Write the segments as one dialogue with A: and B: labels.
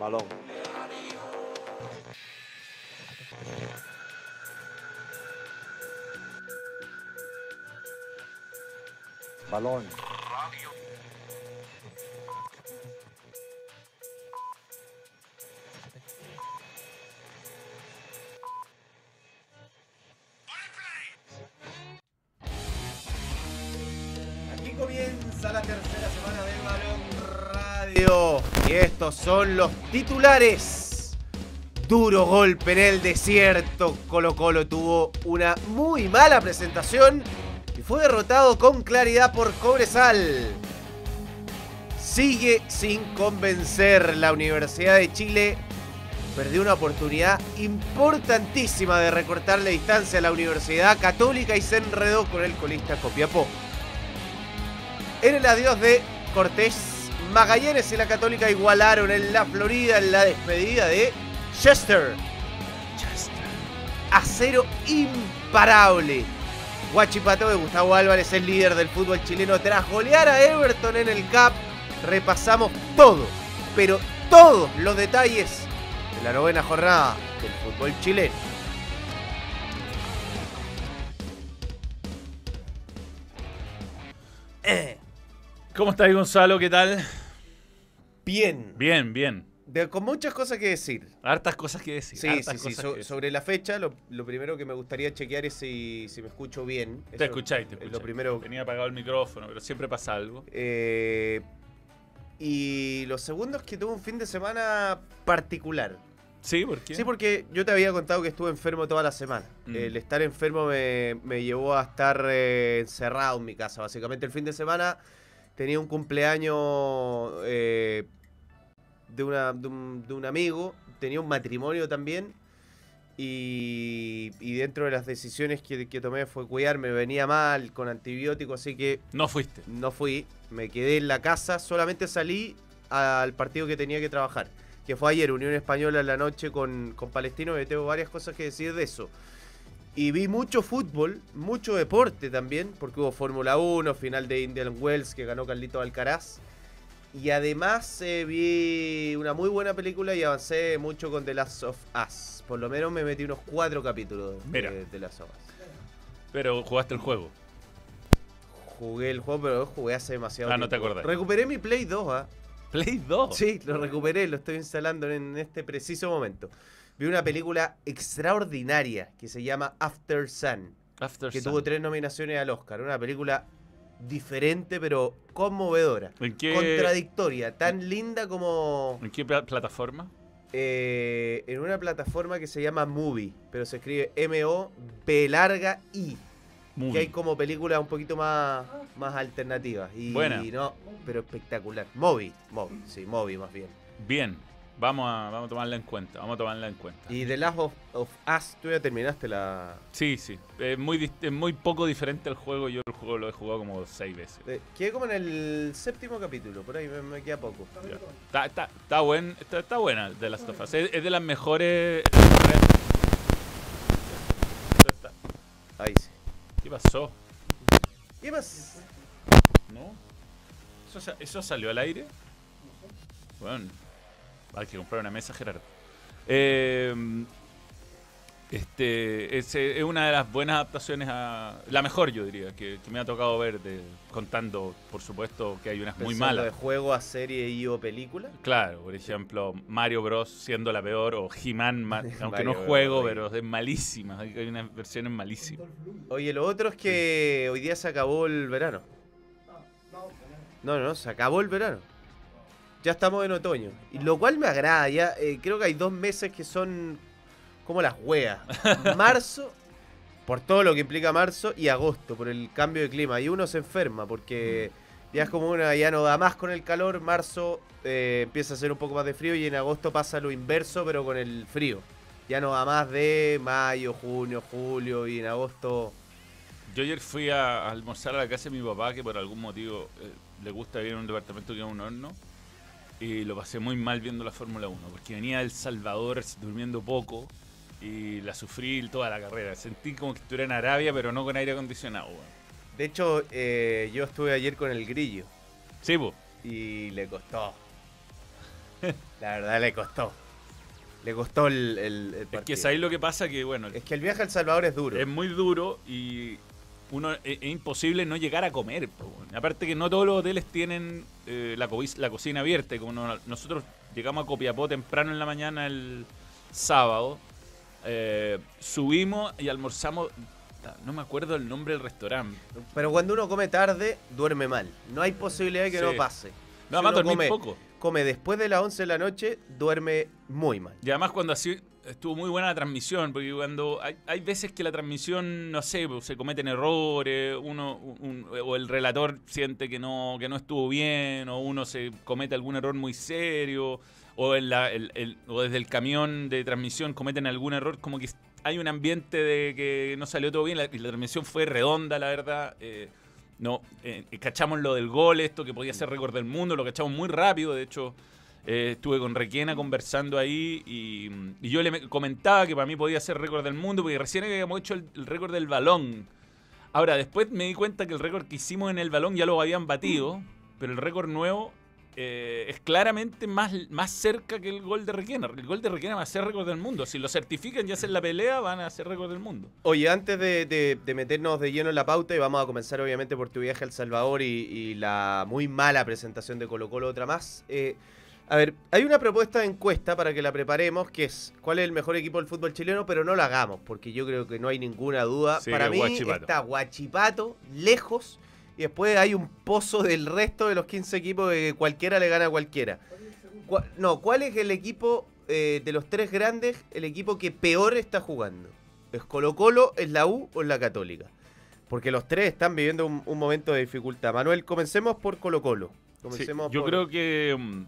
A: Balón. Balón.
B: Aquí son los titulares. Duro golpe en el desierto. Colo Colo tuvo una muy mala presentación y fue derrotado con claridad por Cobresal. Sigue sin convencer la Universidad de Chile. Perdió una oportunidad importantísima de recortarle distancia a la Universidad Católica y se enredó con el colista Copiapó. En el adiós de Cortés, Magallanes y la Católica igualaron en la Florida en la despedida de Chester. Acero imparable. Guachipato de Gustavo Álvarez, el líder del fútbol chileno, tras golear a Everton en el CAP. Repasamos todo, pero todos los detalles de la novena jornada del fútbol chileno. Eh,
C: ¿Cómo estás, Gonzalo? ¿Qué tal?
B: Bien.
C: Bien, bien.
B: De- con muchas cosas que decir.
C: Hartas cosas que decir.
B: Sí, sí, sí. So-
C: que
B: sobre la fecha, lo, lo primero que me gustaría chequear es si, si me escucho bien.
C: Te escucháis, te
B: es
C: escucháis.
B: Lo primero.
C: Tenía apagado el micrófono, pero siempre pasa algo.
B: Eh, y lo segundo es que tuve un fin de semana particular.
C: ¿Sí? ¿Por qué?
B: Sí, porque yo te había contado que estuve enfermo toda la semana.
C: Mm.
B: El estar enfermo me, me llevó a estar eh, encerrado en mi casa. Básicamente el fin de semana tenía un cumpleaños eh, de, una- de un, de un amigo, tenía un matrimonio también. Y, y dentro de las decisiones que, que tomé fue cuidarme, venía mal con antibióticos, así que
C: No fuiste.
B: no fui, me quedé en la casa, solamente salí al partido que tenía que trabajar, que fue ayer, Unión Española en la noche con, con Palestino, y tengo varias cosas que decir de eso. Y vi mucho fútbol, mucho deporte también, porque hubo Fórmula 1, final de Indian Wells que ganó Carlito Alcaraz. Y además eh, vi una muy buena película y avancé mucho con The Last of Us. Por lo menos me metí unos cuatro capítulos
C: Mira.
B: de The Last of Us.
C: Pero jugaste el juego.
B: Jugué el juego, pero jugué hace demasiado
C: Ah, no te acordás.
B: Recuperé mi Play 2, ¿ah?
C: Play 2.
B: Sí, lo recuperé, lo estoy instalando en este preciso momento. Vi una película extraordinaria que se llama After Sun,
C: After
B: que
C: Sun.
B: tuvo tres nominaciones al Oscar. Una película diferente pero conmovedora.
C: ¿En qué,
B: Contradictoria, tan linda como
C: ¿En qué pla- plataforma?
B: eh, en una plataforma que se llama Movie, pero se escribe M-O-B larga I. Que hay como películas un poquito más, más alternativas. Y
C: Buena.
B: no, pero espectacular. Moby, Moby, sí, Moby más bien.
C: bien. Vamos a, vamos a tomarla en cuenta. Vamos a tomarla en cuenta.
B: Y The Last of, of Us, tú ya terminaste la.
C: Sí, sí. Es muy, es muy poco diferente al juego. Yo el juego lo he jugado como seis veces.
B: eh, Quedé como en el séptimo capítulo, por ahí me, me queda poco.
C: Ya. Está, está, está, buen, está, está buena de las of Us. Es, es de las mejores. es de las mejores- Está-
B: Ahí sí.
C: ¿Qué pasó?
B: ¿Qué más?
C: ¿No? ¿Eso, eso salió al aire? Bueno, hay que comprar una mesa, Gerardo. Eh, este, es, eh, es una de las buenas adaptaciones a. La mejor, yo diría, que, que me ha tocado ver, de, contando, por supuesto, que hay unas muy malas.
B: de juego a serie y o película.
C: Claro, por ejemplo, Mario Bros. siendo la peor, o He-Man, ma- aunque no
B: Bros.
C: juego, pero es malísima. Hay hay unas versiones malísimas.
B: Oye, lo otro es que hoy día se acabó el verano. No, no, se acabó el verano. Ya estamos en otoño. Y lo cual me agrada. Ya eh, creo que hay dos meses que son como las weas. Marzo, por todo lo que implica marzo, y agosto, por el cambio de clima. Y uno se enferma porque ya es como una, ya no da más con el calor. Marzo eh, empieza a hacer un poco más de frío y en agosto pasa lo inverso, pero con el frío. Ya no da más de mayo, junio, julio y en agosto.
C: Yo ayer fui a, a almorzar a la casa de mi papá, que por algún motivo eh, le gusta vivir en un departamento que es un horno. Y lo pasé muy mal viendo la Fórmula 1, porque venía El Salvador durmiendo poco y la sufrí toda la carrera. Sentí como que estuviera en Arabia, pero no con aire acondicionado. weón.
B: De hecho, eh, yo estuve ayer con el grillo
C: Sí, po.
B: y le costó. La verdad le costó. Le costó el, el, el
C: Es que es ahí lo que pasa que, bueno,
B: Es que el viaje a El Salvador es duro.
C: es muy duro y uno es, es imposible no llegar a comer. po. Aparte que no todos los hoteles tienen eh, la, co- la cocina abierta. Como no- nosotros llegamos a Copiapó temprano en la mañana el sábado, eh, subimos y almorzamos, no me acuerdo el nombre del restaurante.
B: Pero cuando uno come tarde, duerme mal. No hay posibilidad de que
C: Sí.
B: no pase.
C: No,
B: Si
C: además dormí
B: come,
C: poco.
B: come después de las 11 de la noche, duerme muy mal.
C: Y además cuando así estuvo muy buena la transmisión, porque cuando hay, hay veces que la transmisión, no sé, pues, se cometen errores, uno un- o el relator siente que no, que no estuvo bien, o uno se comete algún error muy serio, o, en la, el- o desde el camión de transmisión cometen algún error, como que hay un ambiente de que no salió todo bien, la, la transmisión fue redonda, la verdad. eh, no, eh, cachamos lo del gol, esto que podía ser récord del mundo, lo cachamos muy rápido, de hecho... Eh, estuve con Requena conversando ahí y, y yo le me- comentaba que para mí podía ser récord del mundo porque recién habíamos hecho el, récord del balón. Ahora, después me di cuenta que el récord que hicimos en el balón ya lo habían batido, pero el récord nuevo eh, es claramente más, más cerca que el gol de Requena. El gol de Requena va a ser récord del mundo. Si lo certifican y hacen la pelea, van a ser récord del mundo.
B: Oye, antes de, meternos de lleno en la pauta, y vamos a comenzar obviamente por tu viaje a El Salvador y, y la muy mala presentación de Colo Colo, otra más. eh, a ver, hay una propuesta de encuesta para que la preparemos, que es cuál es el mejor equipo del fútbol chileno, pero no la hagamos, porque yo creo que no hay ninguna duda.
C: Sí,
B: para mí
C: Huachipato.
B: está Guachipato, lejos, y después hay un pozo del resto de los 15 equipos que cualquiera le gana a cualquiera. Cua- No, ¿cuál es el equipo eh, de los tres grandes, el equipo que peor está jugando? ¿Es Colo Colo, es la U o es la Católica? Porque los tres están viviendo un, un momento de dificultad. Manuel, comencemos por Colo Colo.
C: Sí,
B: Comencemos
C: yo
B: por-
C: creo que mm,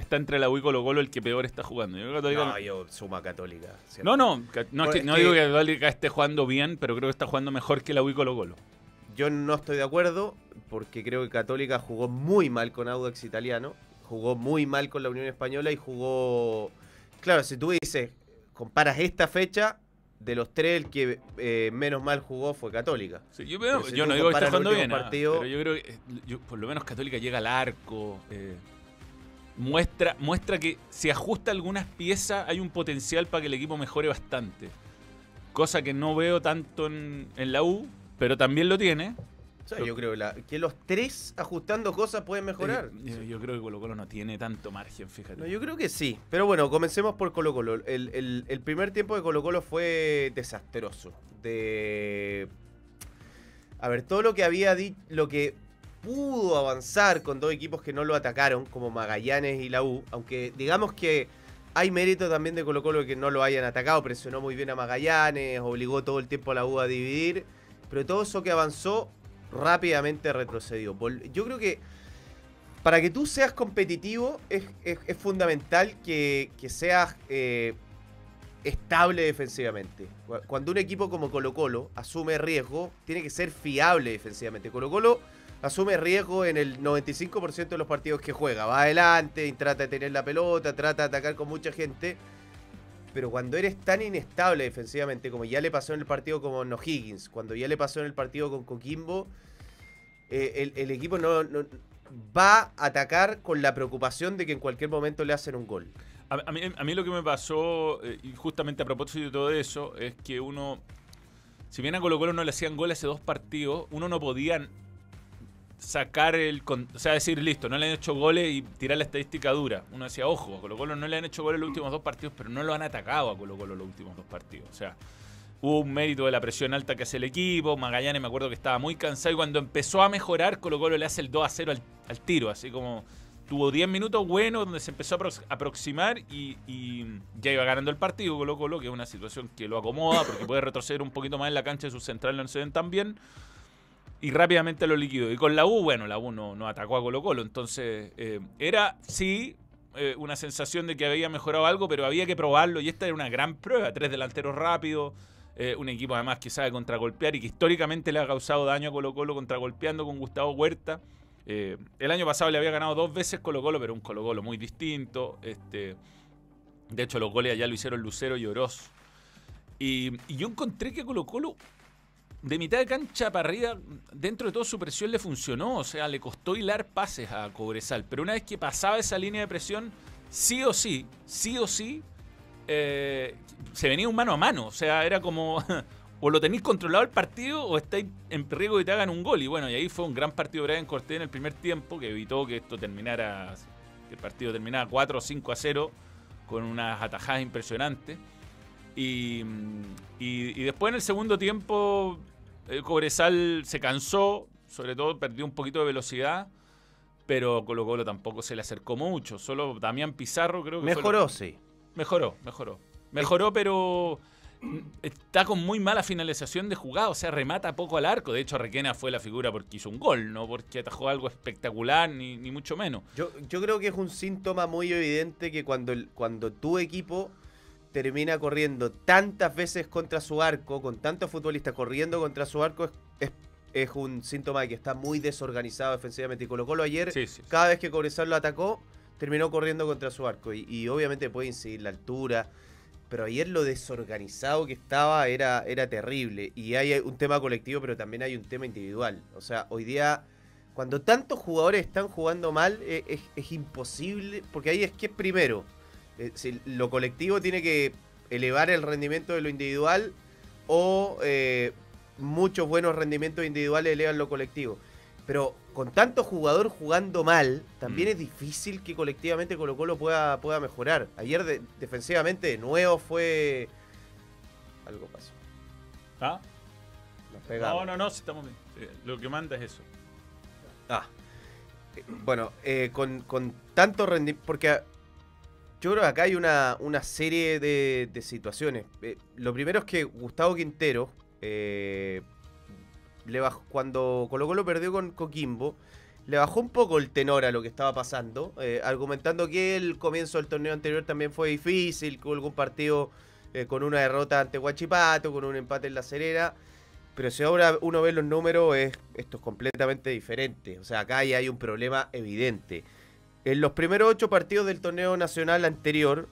C: está entre la U y Colo Colo el que peor está jugando. Yo creo que Católica-
B: No, yo suma Católica.
C: No, no, no, es
B: Pues
C: que-
B: es
C: no
B: que-
C: digo que Católica esté jugando bien, pero creo que está jugando mejor que la U y Colo Colo.
B: Yo no estoy de acuerdo porque creo que Católica jugó muy mal con Audax Italiano, jugó muy mal con la Unión Española y jugó... Claro, si tú dices, comparas esta fecha, de los tres el que eh, menos mal jugó fue Católica.
C: Sí, yo
B: Pero si
C: yo no digo que
B: el
C: jugando bien, ah,
B: partido-
C: pero yo creo que eh, yo- por lo menos Católica llega al arco. eh, muestra, muestra que si ajusta algunas piezas hay un potencial para que el equipo mejore bastante. Cosa que no veo tanto en, en la U, pero también lo tiene.
B: O sea, yo creo la- que los tres ajustando cosas pueden mejorar.
C: Eh, yo, yo creo que Colo Colo no tiene tanto margen, fíjate.
B: No, yo creo que sí. Pero bueno, comencemos por Colo Colo. El, el- el primer tiempo de Colo Colo fue desastroso. De... A ver, todo lo que había dicho, lo que pudo avanzar con dos equipos que no lo atacaron, como Magallanes y la U, aunque digamos que hay mérito también de Colo Colo que no lo hayan atacado, presionó muy bien a Magallanes, obligó todo el tiempo a la U a dividir, pero todo eso que avanzó rápidamente retrocedió. Yo creo que para que tú seas competitivo es, fundamental que, seas eh, estable defensivamente. Cu- Cuando un equipo como Colo Colo asume riesgo, tiene que ser fiable defensivamente. Colo Colo asume riesgo en el 95% de los partidos que juega. Va adelante y trata de tener la pelota, trata de atacar con mucha gente. Pero cuando eres tan inestable defensivamente, como ya le pasó en el partido con O'Higgins, cuando ya le pasó en el partido con Coquimbo, eh, el, equipo no, va a atacar con la preocupación de que en cualquier momento le hacen un gol.
C: A, mí, a mí lo que me pasó, eh, justamente a propósito de todo eso, es que uno, si bien a Colo Colo no le hacían gol hace dos partidos, uno no podía sacar el... O sea, decir, listo, no le han hecho goles y tirar la estadística dura. Uno decía, ojo, a Colo Colo no le han hecho goles los últimos dos partidos, pero no lo han atacado a Colo Colo los últimos dos partidos. O sea, hubo un mérito de la presión alta que hace el equipo. Magallanes me acuerdo que estaba muy cansado y cuando empezó a mejorar, Colo Colo le hace el 2 a 0 al, al tiro, así como tuvo 10 minutos buenos donde se empezó a aprox- aproximar y, y ya iba ganando el partido Colo Colo, que es una situación que lo acomoda porque puede retroceder un poquito más en la cancha de sus centrales no se ven bien y rápidamente lo liquidó. Y con la U, bueno, la U no, no atacó a Colo Colo, entonces eh, era sí eh, una sensación de que había mejorado algo, pero había que probarlo y esta era una gran prueba, tres delanteros rápidos. eh, un equipo además que sabe contragolpear y que históricamente le ha causado daño a Colo Colo contragolpeando con Gustavo Huerta. El año pasado le había ganado dos veces Colo Colo, pero un Colo Colo muy distinto. Este, de hecho, los goles allá lo hicieron Lucero y Oroz. Y yo encontré que Colo Colo de mitad de cancha para arriba, dentro de todo su presión le funcionó. O sea, le costó hilar pases a Cobresal. Pero una vez que pasaba esa línea de presión, sí o sí, sí o sí, eh, se venía un mano a mano. O sea, era como. o lo tenéis controlado el partido o estáis en riesgo de que te hagan un gol. Y bueno, y ahí fue un gran partido de Brian Cortés en el primer tiempo que evitó que esto terminara. Que el partido terminara 4 o 5 a 0 con unas atajadas impresionantes. Y, y, y después en el segundo tiempo, el Cobresal se cansó, sobre todo perdió un poquito de velocidad, pero Colo Colo tampoco se le acercó mucho. Solo Damián Pizarro creo que
B: Mejoró,
C: lo-
B: sí.
C: Mejoró, mejoró. Mejoró, pero está con muy mala finalización de jugada, o sea, remata poco al arco. De hecho, Requena fue la figura porque hizo un gol, no porque atajó algo espectacular, ni, ni mucho menos.
B: Yo, yo creo que es un síntoma muy evidente que cuando, el- cuando tu equipo termina corriendo tantas veces contra su arco, con tantos futbolistas corriendo contra su arco, es, es- es un síntoma de que está muy desorganizado defensivamente. Y Colo Colo ayer,
C: Sí, sí.
B: cada vez que Cobresal lo atacó, terminó corriendo contra su arco. Y, y obviamente puede incidir la altura. Pero ayer lo desorganizado que estaba era, era terrible. Y hay un tema colectivo, pero también hay un tema individual. O sea, hoy día, cuando tantos jugadores están jugando mal, eh, es, es imposible. Porque ahí es que es primero. Eh, si lo colectivo tiene que elevar el rendimiento de lo individual o eh, muchos buenos rendimientos individuales elevan lo colectivo. Pero con tanto jugador jugando mal, también
C: Mm.
B: es difícil que colectivamente Colo Colo pueda, pueda mejorar. Ayer de- defensivamente de nuevo fue... Algo pasó.
C: ¿Ah?
B: Nos pegamos.
C: No, no, no, si estamos bien. Eh, Lo que manda es eso.
B: Ah. Eh, Bueno, con, con tanto rendimiento. Porque yo creo que acá hay una, una serie de, de situaciones. Eh, lo primero es que Gustavo Quintero, eh, le bajó, cuando Colo Colo perdió con Coquimbo, le bajó un poco el tenor a lo que estaba pasando, eh, argumentando que el comienzo del torneo anterior también fue difícil, que hubo algún partido eh, con una derrota ante Huachipato, con un empate en La Serena. Pero si ahora uno ve los números, es, esto es completamente diferente. O sea, acá ya hay un problema evidente. En los primeros ocho partidos del torneo nacional anterior,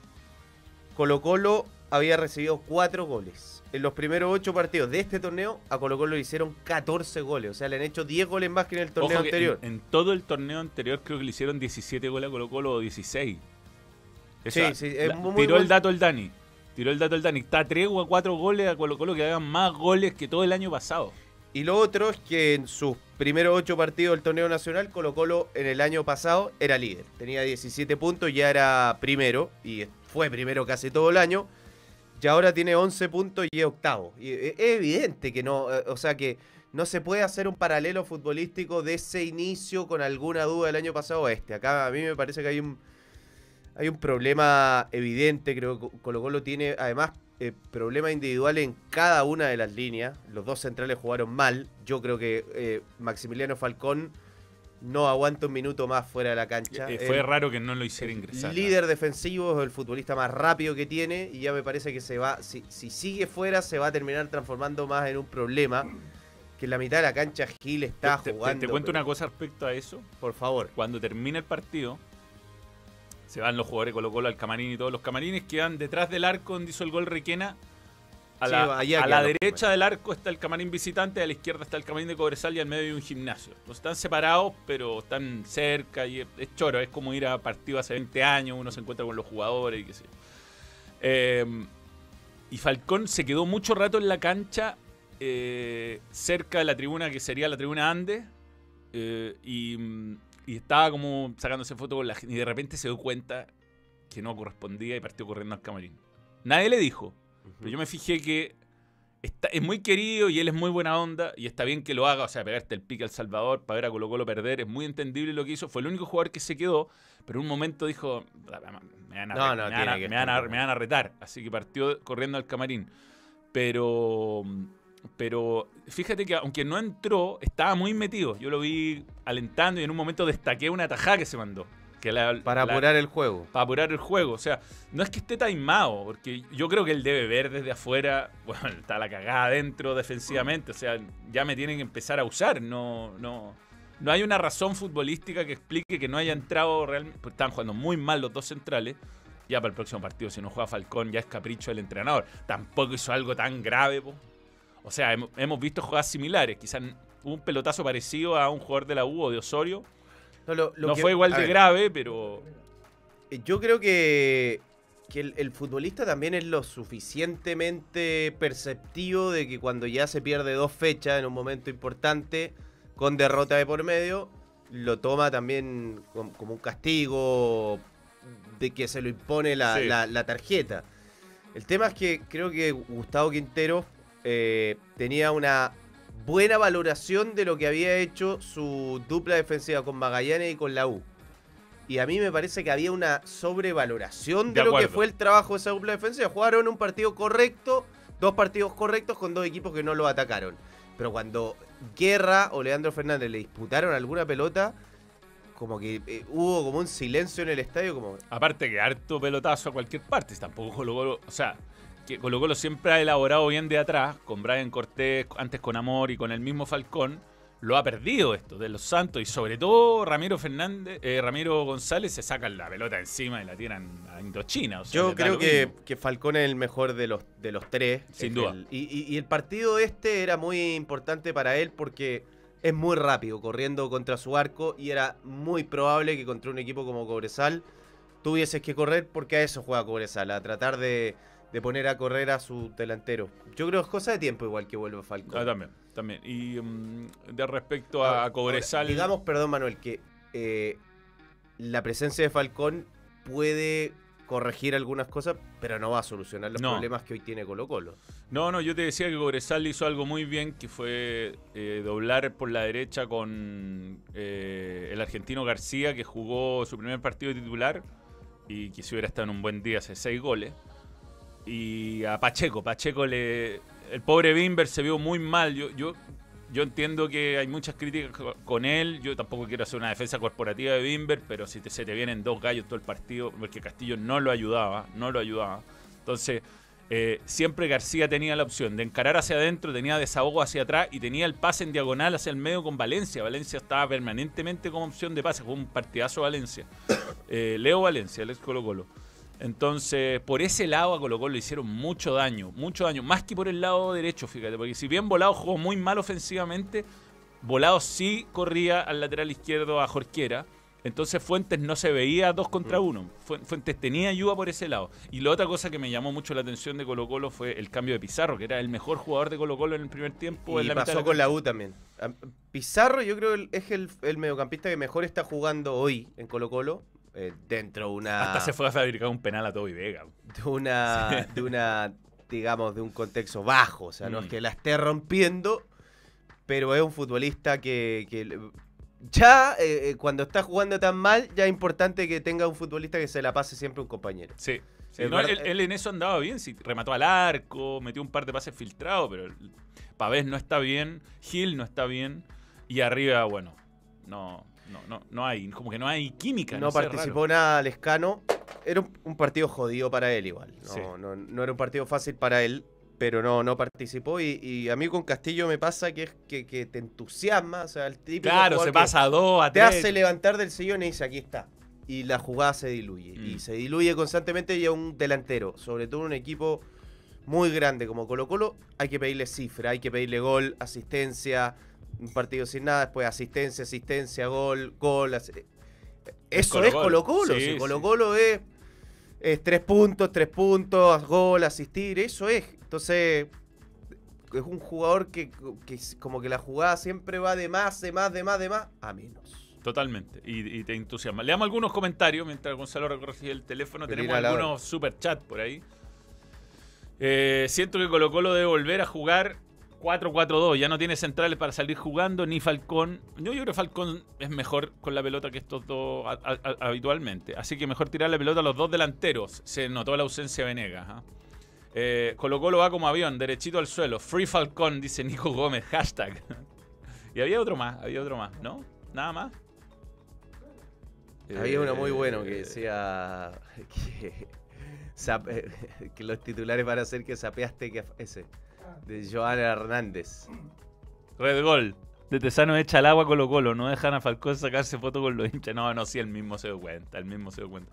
B: Colo Colo había recibido cuatro goles. En los primeros ocho partidos de este torneo, a Colo Colo le hicieron 14 goles. O sea, le han hecho 10 goles más que en el torneo
C: Ojo
B: anterior.
C: En, en todo el torneo anterior creo que le hicieron 17 goles a Colo Colo o 16.
B: Sí, sí, es
C: la-
B: muy- muy
C: tiró el dato el Dani. Tiró el dato el Dani. Está 3 o 4 goles a Colo Colo que hagan más goles que todo el año pasado.
B: Y lo otro es que en sus primeros ocho partidos del torneo nacional, Colo Colo en el año pasado era líder. Tenía 17 puntos, ya era primero, y fue primero casi todo el año. Y ahora tiene 11 puntos y es octavo. Y e- es evidente que no, eh, o sea que no se puede hacer un paralelo futbolístico de ese inicio con alguna duda del año pasado a este. Acá a mí me parece que hay un, hay un problema evidente, creo que Colo Colo tiene además eh, problemas individuales en cada una de las líneas. Los dos centrales jugaron mal. Yo creo que eh, Maximiliano Falcón no aguanta un minuto más fuera de la cancha.
C: Eh, fue
B: El
C: raro que no lo hiciera ingresar.
B: líder defensivo, es el futbolista más rápido que tiene y ya me parece que se va, si, si sigue fuera se va a terminar transformando más en un problema. Que en la mitad de la cancha Gil está
C: te, te-
B: jugando.
C: te cuento
B: pero-
C: una cosa respecto a eso.
B: Por favor.
C: Cuando termina el partido, se van los jugadores Colo Colo al camarín y todos los camarines quedan detrás del arco donde hizo el gol Requena. A
B: Sí,
C: la,
B: allá
C: a la derecha del arco está el camarín visitante, a la izquierda está el camarín de Cobresal y al medio hay un gimnasio. Entonces están separados, pero están cerca y es, es choro. Es como ir a partido hace 20 años, uno se encuentra con los jugadores y qué sé yo. Eh, y Falcón se quedó mucho rato en la cancha, eh, cerca de la tribuna que sería la tribuna Andes, eh, y, mm, y estaba como sacándose fotos con la gente, y de repente se dio cuenta que no correspondía y partió corriendo al camarín. Nadie le dijo, pero yo me fijé que está, es muy querido y él es muy buena onda y está bien que lo haga, o sea, pegarte el pique al Salvador para ver a Colo Colo perder, es muy entendible lo que hizo, fue el único jugador que se quedó, pero en un momento dijo, me van a retar, así que partió corriendo al camarín. Pero, pero fíjate que aunque no entró, estaba muy metido. Yo lo vi alentando y en un momento destaqué una tajada que se mandó. Que la-
B: Para
C: la-
B: apurar el juego.
C: para apurar el juego. O sea, no es que esté taimado, porque yo creo que él debe ver desde afuera, bueno, está la cagada adentro defensivamente, o sea, ya me tienen que empezar a usar, no, no, no hay una razón futbolística que explique que no haya entrado realmente, pues están jugando muy mal los dos centrales. Ya para el próximo partido, si no juega Falcón, ya es capricho del entrenador. Tampoco hizo algo tan grave, po. O sea, hemos, visto jugadas similares. Quizás un pelotazo parecido a un jugador de la U o de Osorio.
B: No, lo- lo
C: no
B: que-
C: fue igual de
B: ver,
C: grave, pero
B: Yo creo que, que el, el futbolista también es lo suficientemente perceptivo de que cuando ya se pierde dos fechas en un momento importante, con derrota de por medio, lo toma también com- como un castigo de que se lo impone la,
C: Sí.
B: la- la tarjeta. El tema es que creo que Gustavo Quintero eh, tenía una buena valoración de lo que había hecho su dupla defensiva con Magallanes y con la U. Y a mí me parece que había una sobrevaloración de,
C: De
B: lo que fue el trabajo de esa dupla defensiva. Jugaron un partido correcto, dos partidos correctos con dos equipos que no lo atacaron. Pero cuando Guerra o Leandro Fernández le disputaron alguna pelota, como que eh, hubo como un silencio en el estadio, como
C: aparte que harto pelotazo a cualquier parte. Tampoco Colo, o sea, que Colo Colo siempre ha elaborado bien de atrás, con Brian Cortés, antes con Amor y con el mismo Falcón. Lo ha perdido esto de los Santos y sobre todo Ramiro Fernández, eh, Ramiro González se sacan la pelota encima y la tiran a Indochina. o sea,
B: Yo creo que, que Falcón es el mejor de los, de los tres.
C: Sin duda.
B: el- y, y- y el partido este era muy importante para él porque es muy rápido, corriendo contra su arco. Y era muy probable que contra un equipo como Cobresal tuvieses que correr porque a eso juega Cobresal, a tratar de, de poner a correr a su delantero. Yo creo que es cosa de tiempo igual que vuelva Falcón.
C: Ah, también, también. Y mm, de respecto a,
B: Ahora,
C: Cobresal.
B: ahora, digamos, perdón, Manuel, que eh, la presencia de Falcón puede corregir algunas cosas, pero no va a solucionar los
C: No.
B: problemas que hoy tiene Colo Colo.
C: No, no, yo te decía que Cobresal hizo algo muy bien, que fue eh, doblar por la derecha con eh, el argentino García, que jugó su primer partido titular y que si hubiera estado en un buen día hace seis goles. Y a Pacheco, Pacheco le... El pobre Bimber se vio muy mal. Yo, yo, yo entiendo que hay muchas críticas co- con él. Yo tampoco quiero hacer una defensa corporativa de Bimber, pero si se te vienen dos gallos todo el partido, porque Castillo no lo ayudaba, no lo ayudaba. Entonces, eh, siempre García tenía la opción de encarar hacia adentro, tenía desahogo hacia atrás y tenía el pase en diagonal hacia el medio con Valencia. Valencia estaba permanentemente como opción de pase, fue un partidazo Valencia. Eh, Leo Valencia, el ex Colo Colo. Entonces, por ese lado a Colo Colo le hicieron mucho daño, mucho daño, más que por el lado derecho, fíjate, porque si bien Volado jugó muy mal ofensivamente, Volado sí corría al lateral izquierdo a Jorquera. Entonces Fuentes no se veía dos contra uno. Fu- Fuentes tenía ayuda por ese lado. Y la otra cosa que me llamó mucho la atención de Colo Colo fue el cambio de Pizarro, que era el mejor jugador de Colo Colo en el primer tiempo. en
B: Y
C: la
B: pasó con la. U también. Pizarro yo creo que es el, el mediocampista que mejor está jugando hoy en Colo Colo. Eh, dentro de una...
C: Hasta se fue a fabricar un penal a Toby Vega.
B: de una, de una, digamos, de un contexto bajo. O sea, no
C: Mm.
B: es que la esté rompiendo, pero es un futbolista que, que ya eh, eh, cuando está jugando tan mal, ya es importante que tenga un futbolista que se la pase siempre un compañero.
C: Sí. no, él, él en eso andaba bien, sí, remató al arco, metió un par de pases filtrados, pero Pavés no está bien, Gil no está bien, y arriba, bueno, no, no, no, no hay, como que no hay química.
B: No,
C: No, sé,
B: participó
C: raro.
B: nada Lescano. Era un, un partido jodido para él igual. No,
C: Sí.
B: no, no era un partido fácil para él, pero no, no participó. Y, y a mí con Castillo me pasa que, es que, que te entusiasma. O sea, el típico
C: Claro, se pasa a dos, a
B: te
C: tres.
B: hace levantar del sillón y dice, aquí está. Y la jugada se diluye.
C: Mm.
B: Y se diluye constantemente y a un delantero, sobre todo un equipo muy grande como Colo Colo, hay que pedirle cifra, hay que pedirle gol, asistencia, un partido sin nada, después asistencia, asistencia, gol, gol. asi- Eso es
C: Colo.
B: Colo Colo.
C: Sí,
B: si
C: sí.
B: Colo Colo es, es tres puntos, tres puntos, gol, asistir, eso es. Entonces, es un jugador que, que es como que la jugada siempre va de más, de más, de más, de más, a menos.
C: Totalmente, y, y te entusiasma. Leamos algunos comentarios mientras Gonzalo recorre el teléfono.
B: Pero
C: Tenemos algunos super chat por ahí. Eh, siento que Colo Colo debe volver a jugar 4-4-2. Ya no tiene centrales para salir jugando, ni Falcón. Yo, yo creo que Falcón es mejor con la pelota que estos dos a- a- a- habitualmente. Así que mejor tirar la pelota a los dos delanteros. Se notó la ausencia de Venegas. ¿ah? Eh, Colo Colo va como avión, derechito al suelo. Free Falcón, dice Nico Gómez, hashtag. y había otro más, había otro más, ¿no? Nada más.
B: Había uno muy bueno
C: Eh,
B: que decía que, los titulares van a ser que sapeaste que ese de Joana Hernández.
C: Red Gol. De Tesano echa al agua Colo Colo. No dejan a Falcón sacarse foto con los hinchas. No, no, sí, el mismo se dio cuenta. El mismo se dio cuenta.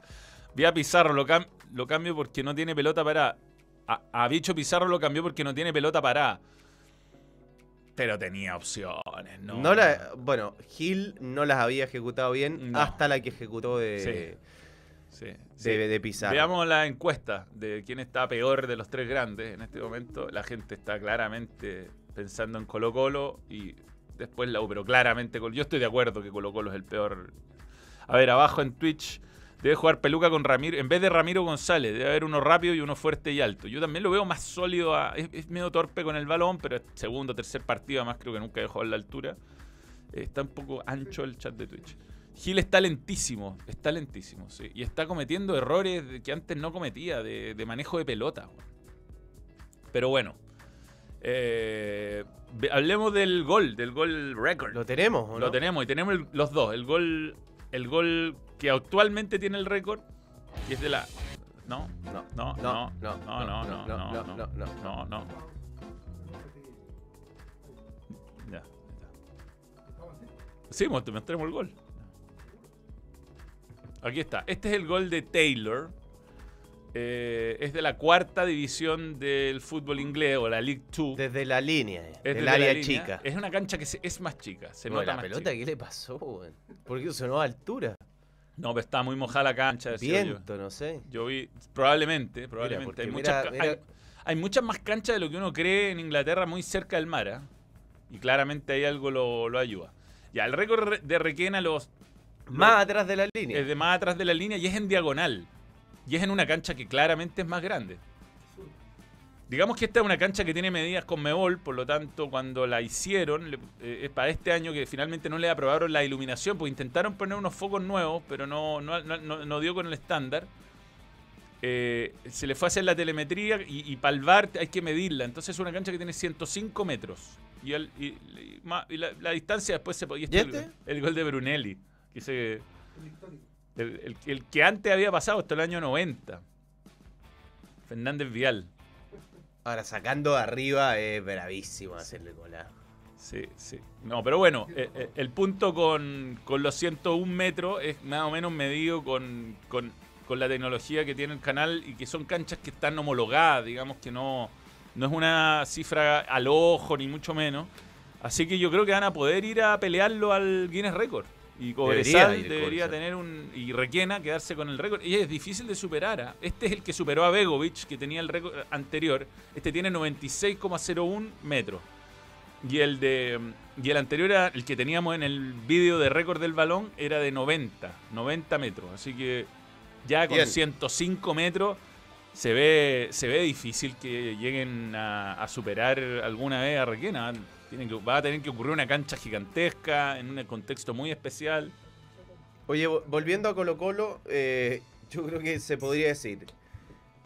C: Vi a Pizarro, lo, cam- lo cambio porque no tiene pelota parada. A, a Bicho Pizarro lo cambió porque no tiene pelota parada. Pero tenía opciones, ¿no?
B: No la, bueno, Gil no las había ejecutado bien
C: No.
B: hasta la que ejecutó de,
C: Sí,
B: de,
C: sí.
B: de Pizarro.
C: Veamos la encuesta de quién está peor de los tres grandes en este momento. La gente está claramente pensando en Colo Colo y después la U, pero claramente yo estoy de acuerdo que Colo Colo es el peor. A ver, abajo en Twitch debe jugar Peluca con Ramiro, en vez de Ramiro González, debe haber uno rápido y uno fuerte y alto. Yo también lo veo más sólido, a- es, es medio torpe con el balón, pero es segundo, tercer partido, además creo que nunca dejó a la altura. Eh, Está un poco ancho el chat de Twitch. Gil está lentísimo, está lentísimo, sí. Y está cometiendo errores que antes no cometía, de, de manejo de pelota. Pero bueno. eh, hablemos del gol, del gol record.
B: ¿Lo tenemos o
C: Lo
B: no?
C: tenemos y tenemos el- los dos. El gol, el gol que actualmente tiene el récord y es de la. No,
B: No,
C: no, no,
B: no,
C: no,
B: no,
C: no, no, no,
B: no,
C: no,
B: no, no.
C: Ya, ya. Sí, mos- mostremos el gol. Aquí está. Este es el gol de Taylor. Eh, es de la cuarta división del fútbol inglés o la League 2.
B: Desde la línea, eh,
C: Es
B: del
C: desde la
B: área
C: línea.
B: chica.
C: Es una cancha que se- es más chica. Se
B: No,
C: nota
B: la
C: más
B: pelota,
C: chica.
B: ¿qué le pasó? ¿Por qué sonó a altura?
C: No, pero está muy mojada la cancha. decía yo.
B: Viento, no sé.
C: Yo vi, probablemente, probablemente. hay,
B: mira-
C: muchas, ca-
B: mira-
C: hay, hay muchas más canchas de lo que uno cree en Inglaterra, muy cerca del mar. ¿ah? Y claramente ahí algo lo, lo ayuda. Ya, el récord de Requena los,
B: Más atrás de la línea.
C: es de más atrás de la línea y es en diagonal. Y es en una cancha que claramente es más grande. Digamos que esta es una cancha que tiene medidas con Mebol, por lo tanto, cuando la hicieron, le- eh, es para este año que finalmente no le aprobaron la iluminación, pues intentaron poner unos focos nuevos, pero no, no, no- dio con el estándar. Eh, se le fue a hacer la telemetría y, y para el VAR hay que medirla. Entonces es una cancha que tiene 105 metros. Y, el- la, la distancia después se podía...
B: ¿Y este?
C: El, gol de Brunelli. Que se- el, el- el que antes había pasado hasta el año 90. Fernández Vial.
B: Ahora, sacando de arriba es bravísimo hacerle cola.
C: Sí, sí. No, pero bueno, eh, eh, el punto con, con los 101 metros es más o menos medido con, con- con la tecnología que tiene el canal y que son canchas que están homologadas, digamos que no, no es una cifra al ojo ni mucho menos. Así que yo creo que van a poder ir a pelearlo al Guinness Record. Y Cobresal
B: Debería
C: tener un. Y Requena quedarse con el récord. Y es difícil de superar. ¿ah? Este es el que superó a Begovic, que tenía el récord anterior. Este tiene 96,01 metros. Y el de y el anterior, era- el que teníamos en el vídeo de récord del balón, era de 90, 90 metros. Así que ya con
B: Bien.
C: 105 metros se ve, se ve difícil que lleguen a, a superar alguna vez a Requena. Tienen que, va a tener que ocurrir una cancha gigantesca, en un contexto muy especial.
B: Oye, vo- volviendo a Colo Colo, eh, yo creo que se podría decir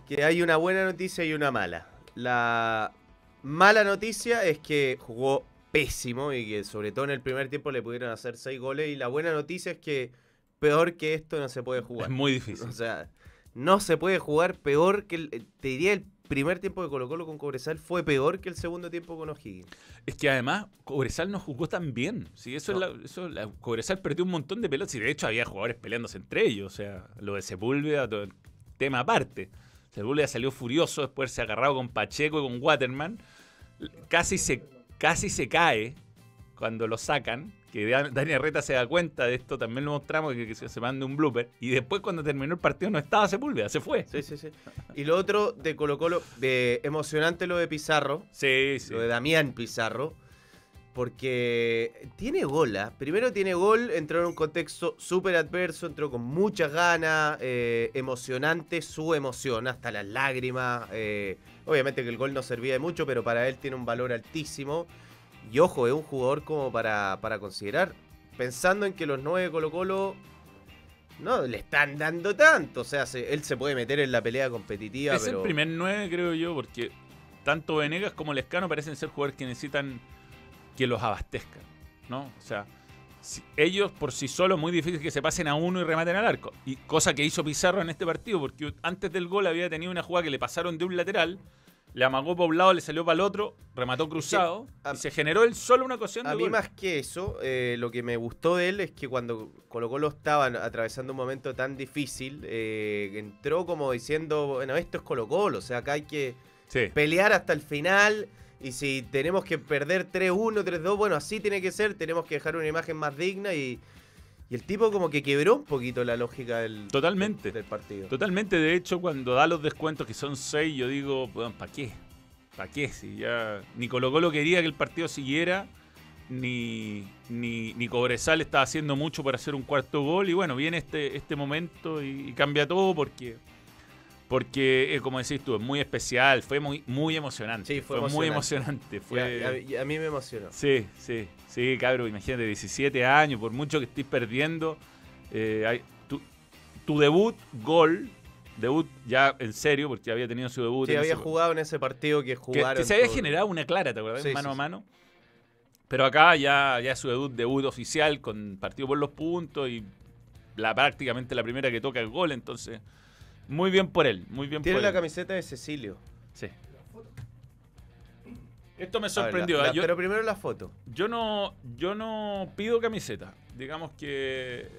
B: que hay una buena noticia y una mala. La mala noticia es que jugó pésimo y que sobre todo en el primer tiempo le pudieron hacer seis goles. Y la buena noticia es que peor que esto no se puede jugar.
C: Es muy difícil.
B: O sea, no se puede jugar peor que el. Te diría el primer tiempo de Colo Colo con Cobresal fue peor que el segundo tiempo con O'Higgins.
C: Es que además Cobresal no jugó tan bien. Sí, eso
B: No.
C: es la, eso la- Cobresal perdió un montón de pelotas y de hecho había jugadores peleándose entre ellos. O sea, lo de Sepúlveda, todo el tema aparte. Sepúlveda salió furioso después se agarrado con Pacheco y con Waterman. Casi se, casi se cae cuando lo sacan. Que Dan- Dani Arreta se da cuenta de esto, también lo mostramos, que, que se manda un blooper. Y después cuando terminó el partido no estaba Sepúlveda, se fue.
B: Sí, sí, sí. Y lo otro de Colo Colo, de emocionante lo de Pizarro.
C: Sí, sí.
B: Lo de Damián Pizarro. Porque tiene gol, ¿ah? Primero tiene gol, entró en un contexto súper adverso, entró con muchas ganas, eh, emocionante su emoción, hasta las lágrimas. eh, obviamente que el gol no servía de mucho, pero para él tiene un valor altísimo. Y ojo, es un jugador como para, para considerar, pensando en que los nueve de Colo Colo no le están dando tanto. O sea, se- él se puede meter en la pelea competitiva,
C: Es
B: pero...
C: el primer 9, creo yo, porque tanto Venegas como Lescano parecen ser jugadores que necesitan que los abastezcan, ¿no? O sea, si- ellos por sí solos muy difícil que se pasen a uno y rematen al arco. Y cosa que hizo Pizarro en este partido, porque antes del gol había tenido una jugada que le pasaron de un lateral, le amagó para un lado, le salió para el otro, remató cruzado
B: a-
C: y se generó él solo una ocasión de
B: A mí
C: gol.
B: más que eso, eh, lo que me gustó de él es que cuando Colo Colo estaba atravesando un momento tan difícil, eh, entró como diciendo, bueno, esto es Colo Colo, o sea, acá hay que
C: Sí.
B: pelear hasta el final. Y si tenemos que perder 3-1, 3-2, bueno, así tiene que ser. Tenemos que dejar una imagen más digna y, y el tipo como que quebró un poquito la lógica del,
C: Totalmente.
B: del partido.
C: Totalmente, de hecho, cuando da los descuentos que son seis, yo digo, ¿para qué? ¿Para qué? Si ya ni Colo Colo quería que el partido siguiera, ni, ni, ni Cobresal estaba haciendo mucho para hacer un cuarto gol. Y bueno, viene este, este momento y, y cambia todo porque, porque eh, como decís tú, es muy especial, fue muy, muy emocionante.
B: Sí, fue
C: muy
B: emocionante.
C: emocionante. Fue,
B: a, a- a mí me emocionó.
C: Sí, sí, sí, cabrón, imagínate, 17 años, por mucho que estés perdiendo, eh, hay- tu, tu debut, gol, debut ya en serio, porque había tenido su debut.
B: Sí,
C: en
B: había
C: ese-
B: jugado en ese partido que
C: que,
B: jugaron.
C: que se había
B: todo-
C: generado una clara, ¿te acuerdas?
B: Sí,
C: mano
B: sí,
C: a mano. Pero acá ya, ya su debut, debut oficial con partido por los puntos y la, prácticamente la primera que toca el gol, entonces muy bien por él, muy bien
B: Tiene
C: por
B: la
C: él.
B: camiseta de Cecilio.
C: Sí. Esto me
B: ver,
C: sorprendió.
B: la-
C: ¿eh?
B: la-
C: Yo-
B: pero primero la foto.
C: Yo no, yo no pido camiseta. Digamos que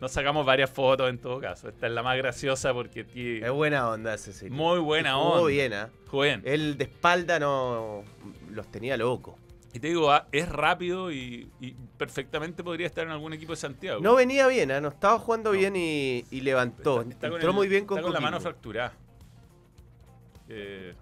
C: nos sacamos varias fotos en todo caso. Esta es la más graciosa porque tiene
B: Es buena onda Cecilio.
C: muy buena onda.
B: bien, ¿ah?
C: Jugó bien.
B: Él de espalda no los tenía loco.
C: Y te digo, ah, es rápido y, y perfectamente podría estar en algún equipo de Santiago.
B: No venía bien, ¿ah? no estaba jugando
C: No.
B: bien y, y levantó.
C: Está- está
B: Entró
C: el-
B: muy bien con,
C: está con la mano fracturada. Eh,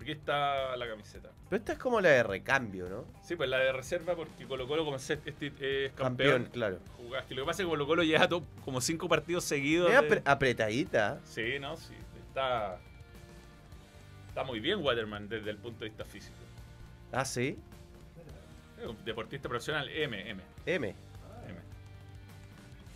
C: aquí está la camiseta.
B: Pero esta es como la de recambio, ¿no?
C: Sí, pues la de reserva porque Colo Colo como es, este- es
B: Campeón,
C: campeón.
B: claro.
C: jugás, que lo que pasa es que Colo Colo lleva to- como cinco partidos seguidos.
B: Es
C: de-
B: apretadita.
C: Sí, no, sí. Está, está muy bien Waterman desde el punto de vista físico.
B: Ah, sí.
C: Deportista profesional M, M,
B: M.
C: M.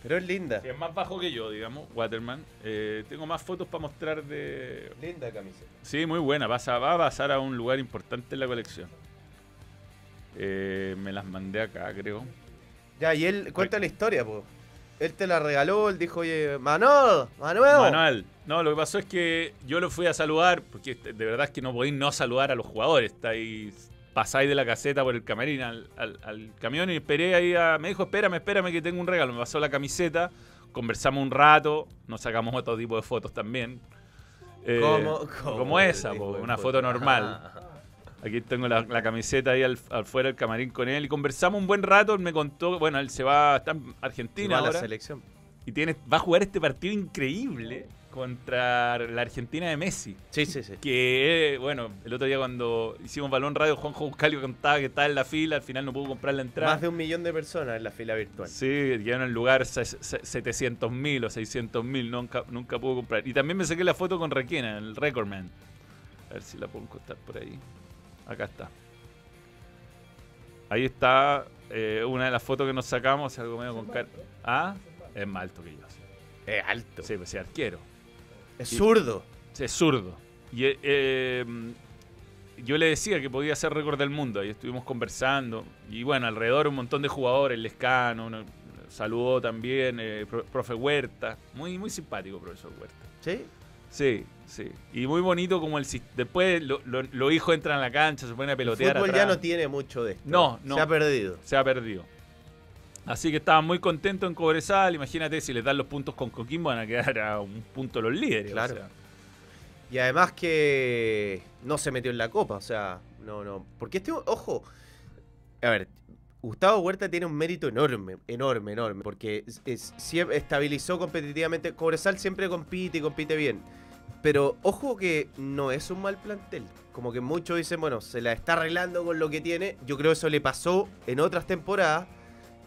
B: Pero es linda.
C: Que es más bajo que yo, digamos, Waterman. Eh, tengo más fotos para mostrar de...
B: Linda camiseta.
C: Sí, muy buena. Pasa, va a pasar a un lugar importante en la colección. Eh, me las mandé acá, creo.
B: Ya, y él cuenta la historia, pues. Él te la regaló, él dijo, oye, Manuel, Manuel.
C: Manuel, no, lo que pasó es que yo lo fui a saludar, porque de verdad es que no podéis no saludar a los jugadores. Estáis, pasáis de la caseta por el camarín al, al- al camión y esperé ahí a. Me dijo, espérame, espérame que tengo un regalo. Me pasó la camiseta, conversamos un rato, nos sacamos otro tipo de fotos también. Eh,
B: ¿Cómo- cómo
C: como esa, po, una
B: foto?
C: foto normal.
B: Ajá.
C: Aquí tengo la, la camiseta ahí al, afuera del camarín con él y conversamos un buen rato. Él me contó, bueno, él se va, está en
B: Se
C: Argentina
B: va a la selección.
C: y tiene, va a jugar este partido increíble contra la Argentina de Messi.
B: Sí, sí, sí.
C: Que, eh, bueno, el otro día cuando hicimos Balón Radio, Juanjo Buscalio contaba que estaba en la fila, al final no pudo comprar la entrada.
B: Más de un millón de personas en la fila virtual.
C: Sí, llegaron al lugar 700 mil o 600 mil, nunca, nunca pudo comprar. Y también me saqué la foto con Requena, el Recordman. A ver si la puedo encontrar por ahí. Acá está. Ahí está eh, una de las fotos que nos sacamos, algo medio con cara. Ah, es más alto que yo.
B: Es alto.
C: Sí, pues sí, arquero.
B: Es
C: Y-
B: zurdo.
C: Es zurdo. Y eh, eh, yo le decía que podía ser récord del mundo. Ahí estuvimos conversando. Y bueno, alrededor un montón de jugadores. Lescano, uno- saludó también. eh, pro- profe Huerta. Muy, muy simpático, profesor Huerta.
B: ¿Sí?
C: Sí, sí. Y muy bonito como el Después lo- lo- los hijos entran a la cancha, se ponen a
B: El
C: pelotear.
B: fútbol
C: atrás.
B: ya no tiene mucho de esto.
C: No, no.
B: Se ha perdido.
C: Se ha perdido. Así que estaban muy contentos en Cobresal. Imagínate si les dan los puntos con Coquimbo, van a quedar a un punto los líderes. o
B: Claro.
C: sea.
B: Y además que no se metió en la copa, o sea, no, no. Porque este, ojo, a ver, Gustavo Huerta tiene un mérito enorme, enorme, enorme, porque es- es- siempre estabilizó competitivamente. Cobresal siempre compite y compite bien. Pero ojo que no es un mal plantel. Como que muchos dicen, bueno, se la está arreglando con lo que tiene. Yo creo que eso le pasó en otras temporadas.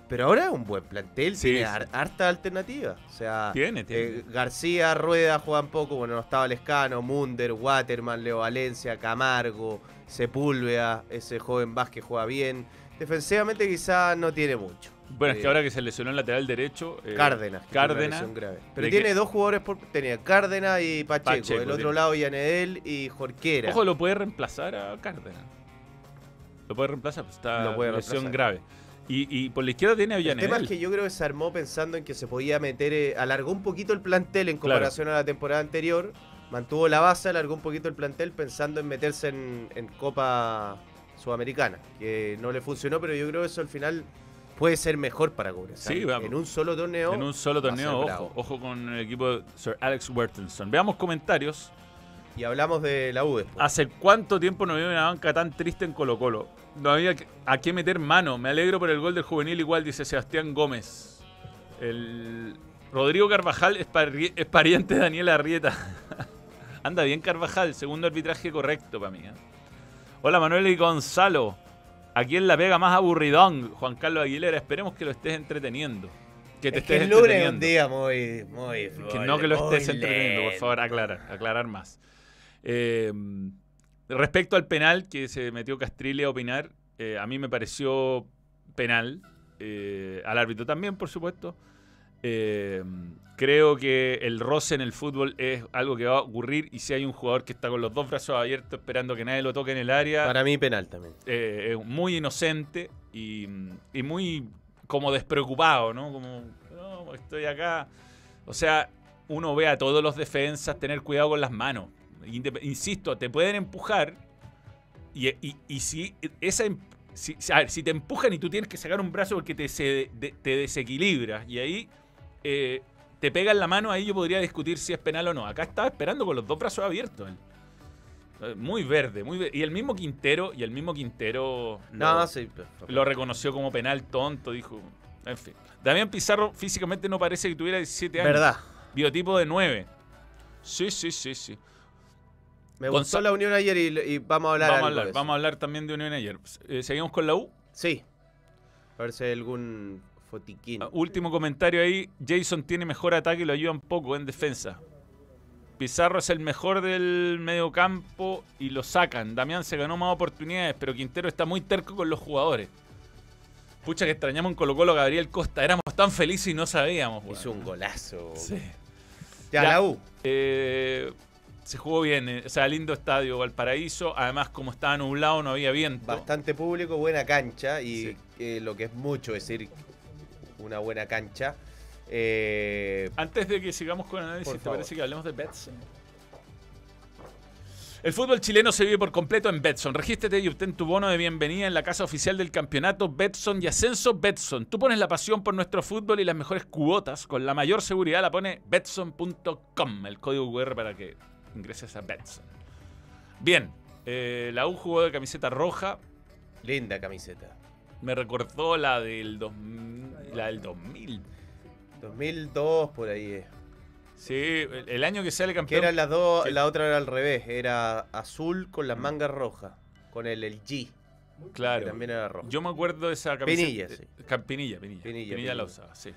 B: Pero ahora es un buen plantel,
C: Sí,
B: tiene
C: sí.
B: harta alternativa. O sea,
C: Tiene, tiene.
B: eh, García, Rueda juegan poco, bueno, no estaba Lescano, Munder, Waterman, Leo Valencia, Camargo, Sepúlveda, ese joven Vázquez juega bien. Defensivamente quizás no tiene mucho.
C: Bueno, es
B: Eh,
C: que ahora que se lesionó el lateral derecho. eh,
B: Cárdenas. tiene
C: Cárdenas.
B: grave. Pero tiene
C: que-
B: dos jugadores por. Tenía Cárdenas y Pacheco.
C: Pacheco,
B: Del otro
C: tiene.
B: lado, Yanedel y Jorquera.
C: Ojo, lo puede reemplazar a Cárdenas. Lo puede reemplazar, pues está
B: Lo puede
C: lesión
B: reemplazar.
C: grave. Y, y por la izquierda tiene a
B: el tema es que yo creo que se armó pensando en que se podía meter. eh, alargó un poquito el plantel en comparación a la temporada anterior. Mantuvo la base, alargó un poquito el plantel pensando en meterse en, en Copa Sudamericana. Que no le funcionó, pero yo creo que eso al final puede ser mejor para Cobresal.
C: Sí, vamos.
B: En un solo torneo.
C: en un solo torneo, ojo, ojo con el equipo de Sir Alex Wertenson. Veamos comentarios.
B: Y hablamos de la U después.
C: ¿Hace cuánto tiempo no había una banca tan triste en Colo Colo? No había que- a qué meter mano. Me alegro por el gol del juvenil igual, dice Sebastián Gómez. El Rodrigo Carvajal es, pari- es pariente de Daniel Arrieta. Anda bien Carvajal, segundo arbitraje correcto para mí. ¿eh? Hola Manuel y Gonzalo. Aquí en la pega más aburridón, Juan Carlos Aguilera. Esperemos que lo estés entreteniendo. Que te
B: es que
C: estés
B: lunes es un
C: entreteniendo.
B: día muy, muy
C: Que no que lo estés entreteniendo, por favor, aclarar, aclarar más. Eh, respecto al penal que se metió Castrilli a opinar, eh, a mí me pareció penal, eh, al árbitro también, por supuesto. Eh, creo que el roce en el fútbol es algo que va a ocurrir y si hay un jugador que está con los dos brazos abiertos esperando que nadie lo toque en el área,
B: Para mí penal también.
C: es muy inocente y, y muy como despreocupado, ¿no? Como, no, estoy acá. O sea, uno ve a todos los defensas tener cuidado con las manos. Insisto, te pueden empujar y, y- y si esa em- si, a ver, si te empujan y tú tienes que sacar un brazo porque te, se- de- te desequilibras y ahí eh, te pegan la mano, ahí yo podría discutir si es penal o no. Acá estaba esperando con los dos brazos abiertos. Eh, Muy verde, muy verde. Y el mismo Quintero, y el mismo Quintero
B: No,
C: lo,
B: sí.
C: lo reconoció como penal tonto, dijo. En fin. Damián Pizarro físicamente no parece que tuviera 17 años.
B: Verdad.
C: Biotipo de 9. Sí, sí, sí, sí.
B: Me gustó la unión ayer y, y vamos a hablar
C: Vamos a hablar,
B: de eso.
C: vamos a hablar también de Unión ayer. Eh, Seguimos con la U.
B: Sí. A ver si hay algún fotiquín.
C: Ah, Último comentario ahí. Jason tiene mejor ataque y lo ayudan poco en defensa. Pizarro es el mejor del medio campo y lo sacan. Damián se ganó más oportunidades, pero Quintero está muy terco con los jugadores. Pucha que extrañamos en Colo Colo a Gabriel Costa. Éramos tan felices y no sabíamos.
B: Hizo un golazo.
C: Sí.
B: Ya,
C: Ya.
B: la U.
C: Eh, se jugó bien. eh, O sea, lindo estadio Valparaíso. Además, como estaba nublado, no había viento.
B: Bastante público, buena cancha y
C: Sí.
B: eh, lo que es mucho decir una buena cancha. Eh,
C: Antes de que sigamos con el análisis, ¿te
B: favor.
C: parece que hablemos de Betson? El fútbol chileno se vive por completo en Betson. Regístrate y obtén tu bono de bienvenida en la casa oficial del campeonato Betson y Ascenso Betson. Tú pones la pasión por nuestro fútbol y las mejores cuotas con la mayor seguridad la pone betson.com, el código QR para que ingreses a Betson. Bien, eh, la U jugó de camiseta roja.
B: linda camiseta.
C: Me recordó la del, dos- la del 2000.
B: 2002 por ahí.
C: Sí, el, el año que sale
B: Que
C: campeón.
B: eran las dos,
C: que-
B: la otra era al revés, era azul con las mangas rojas, con el, el G,
C: Claro.
B: que también era rojo.
C: Yo me acuerdo de esa camiseta.
B: Pinilla, sí.
C: Ca- Pinilla, Pinilla.
B: Pinilla,
C: Pinilla la usaba, sí.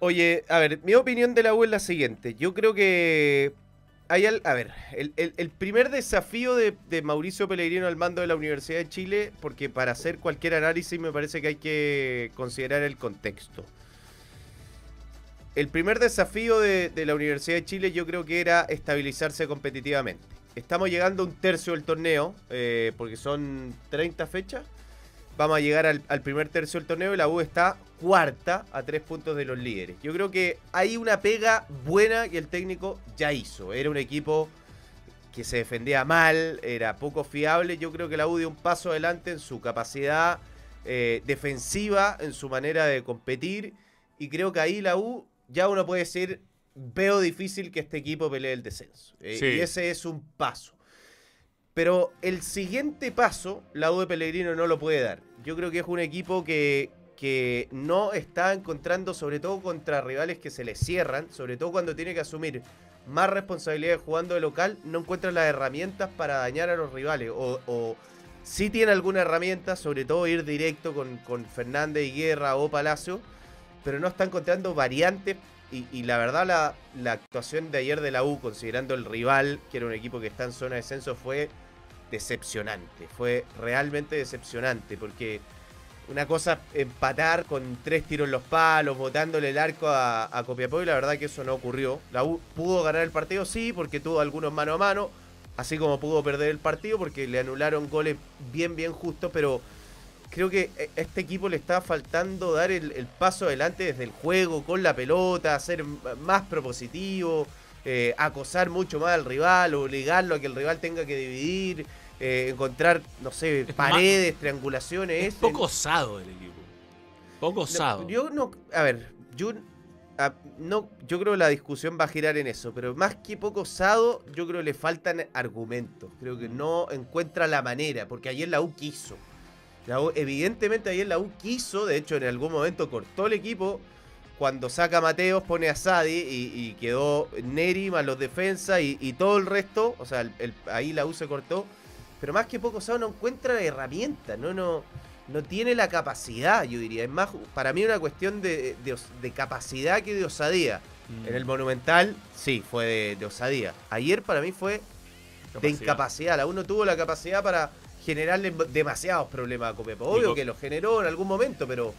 B: Oye, a ver, mi opinión de la U es la siguiente. Yo creo que hay a ver, el, el- el primer desafío de, de Mauricio Pellegrino al mando de la Universidad de Chile, porque para hacer cualquier análisis me parece que hay que considerar el contexto. El primer desafío de, de la Universidad de Chile yo creo que era estabilizarse competitivamente. Estamos llegando a un tercio del torneo, eh, porque son 30 fechas. Vamos a llegar al, al primer tercio del torneo y la U está cuarta a tres puntos de los líderes. Yo creo que hay una pega buena que el técnico ya hizo. Era un equipo que se defendía mal, era poco fiable. Yo creo que la U dio un paso adelante en su capacidad eh, defensiva, en su manera de competir. Y creo que ahí la U ya uno puede decir, veo difícil que este equipo pelee el descenso. Eh,
C: Sí.
B: Y ese es un paso. Pero el siguiente paso, la U de Pellegrino no lo puede dar. Yo creo que es un equipo que, que no está encontrando, sobre todo contra rivales que se le cierran, sobre todo cuando tiene que asumir más responsabilidades jugando de local, no encuentra las herramientas para dañar a los rivales. O, o sí tiene alguna herramienta, sobre todo ir directo con, con Fernández y Guerra o Palacio, pero no está encontrando variantes. Y, la verdad, la, la actuación de ayer de la U, considerando el rival, que era un equipo que está en zona de descenso, fue decepcionante. Fue realmente decepcionante, porque una cosa empatar con tres tiros en los palos, botándole el arco a, a Copiapó, y la verdad que eso no ocurrió. La U pudo ganar el partido, sí, porque tuvo algunos mano a mano, así como pudo perder el partido, porque le anularon goles bien, bien justos, pero creo que a este equipo le está faltando dar el, paso adelante desde el juego, con la pelota, ser más propositivo, eh, acosar mucho más al rival, obligarlo a que el rival tenga que dividir, eh, encontrar, no sé,
C: Es
B: paredes, triangulaciones.
C: Es poco osado el equipo. Poco
B: No,
C: osado.
B: yo no. A ver, yo no, yo creo que la discusión va a girar en eso, pero más que poco osado, yo creo que le faltan argumentos. Creo que no encuentra la manera, porque ayer la U quiso. La U- evidentemente ayer la U quiso, de hecho en algún momento cortó el equipo. Cuando saca a Mateos, pone a Sadi y, y quedó Neri más los defensas y, y todo el resto. O sea, el- el- ahí la U se cortó. Pero más que poco osado no encuentra herramientas, no, no, no tiene la capacidad, yo diría. Es más, para mí una cuestión de, de capacidad que de osadía. En el Monumental, sí, fue de, de osadía. Ayer para mí fue de
C: Capacidad.
B: incapacidad. La uno tuvo la capacidad para generarle demasiados problemas a Copepo. Obvio que lo generó en algún momento, pero,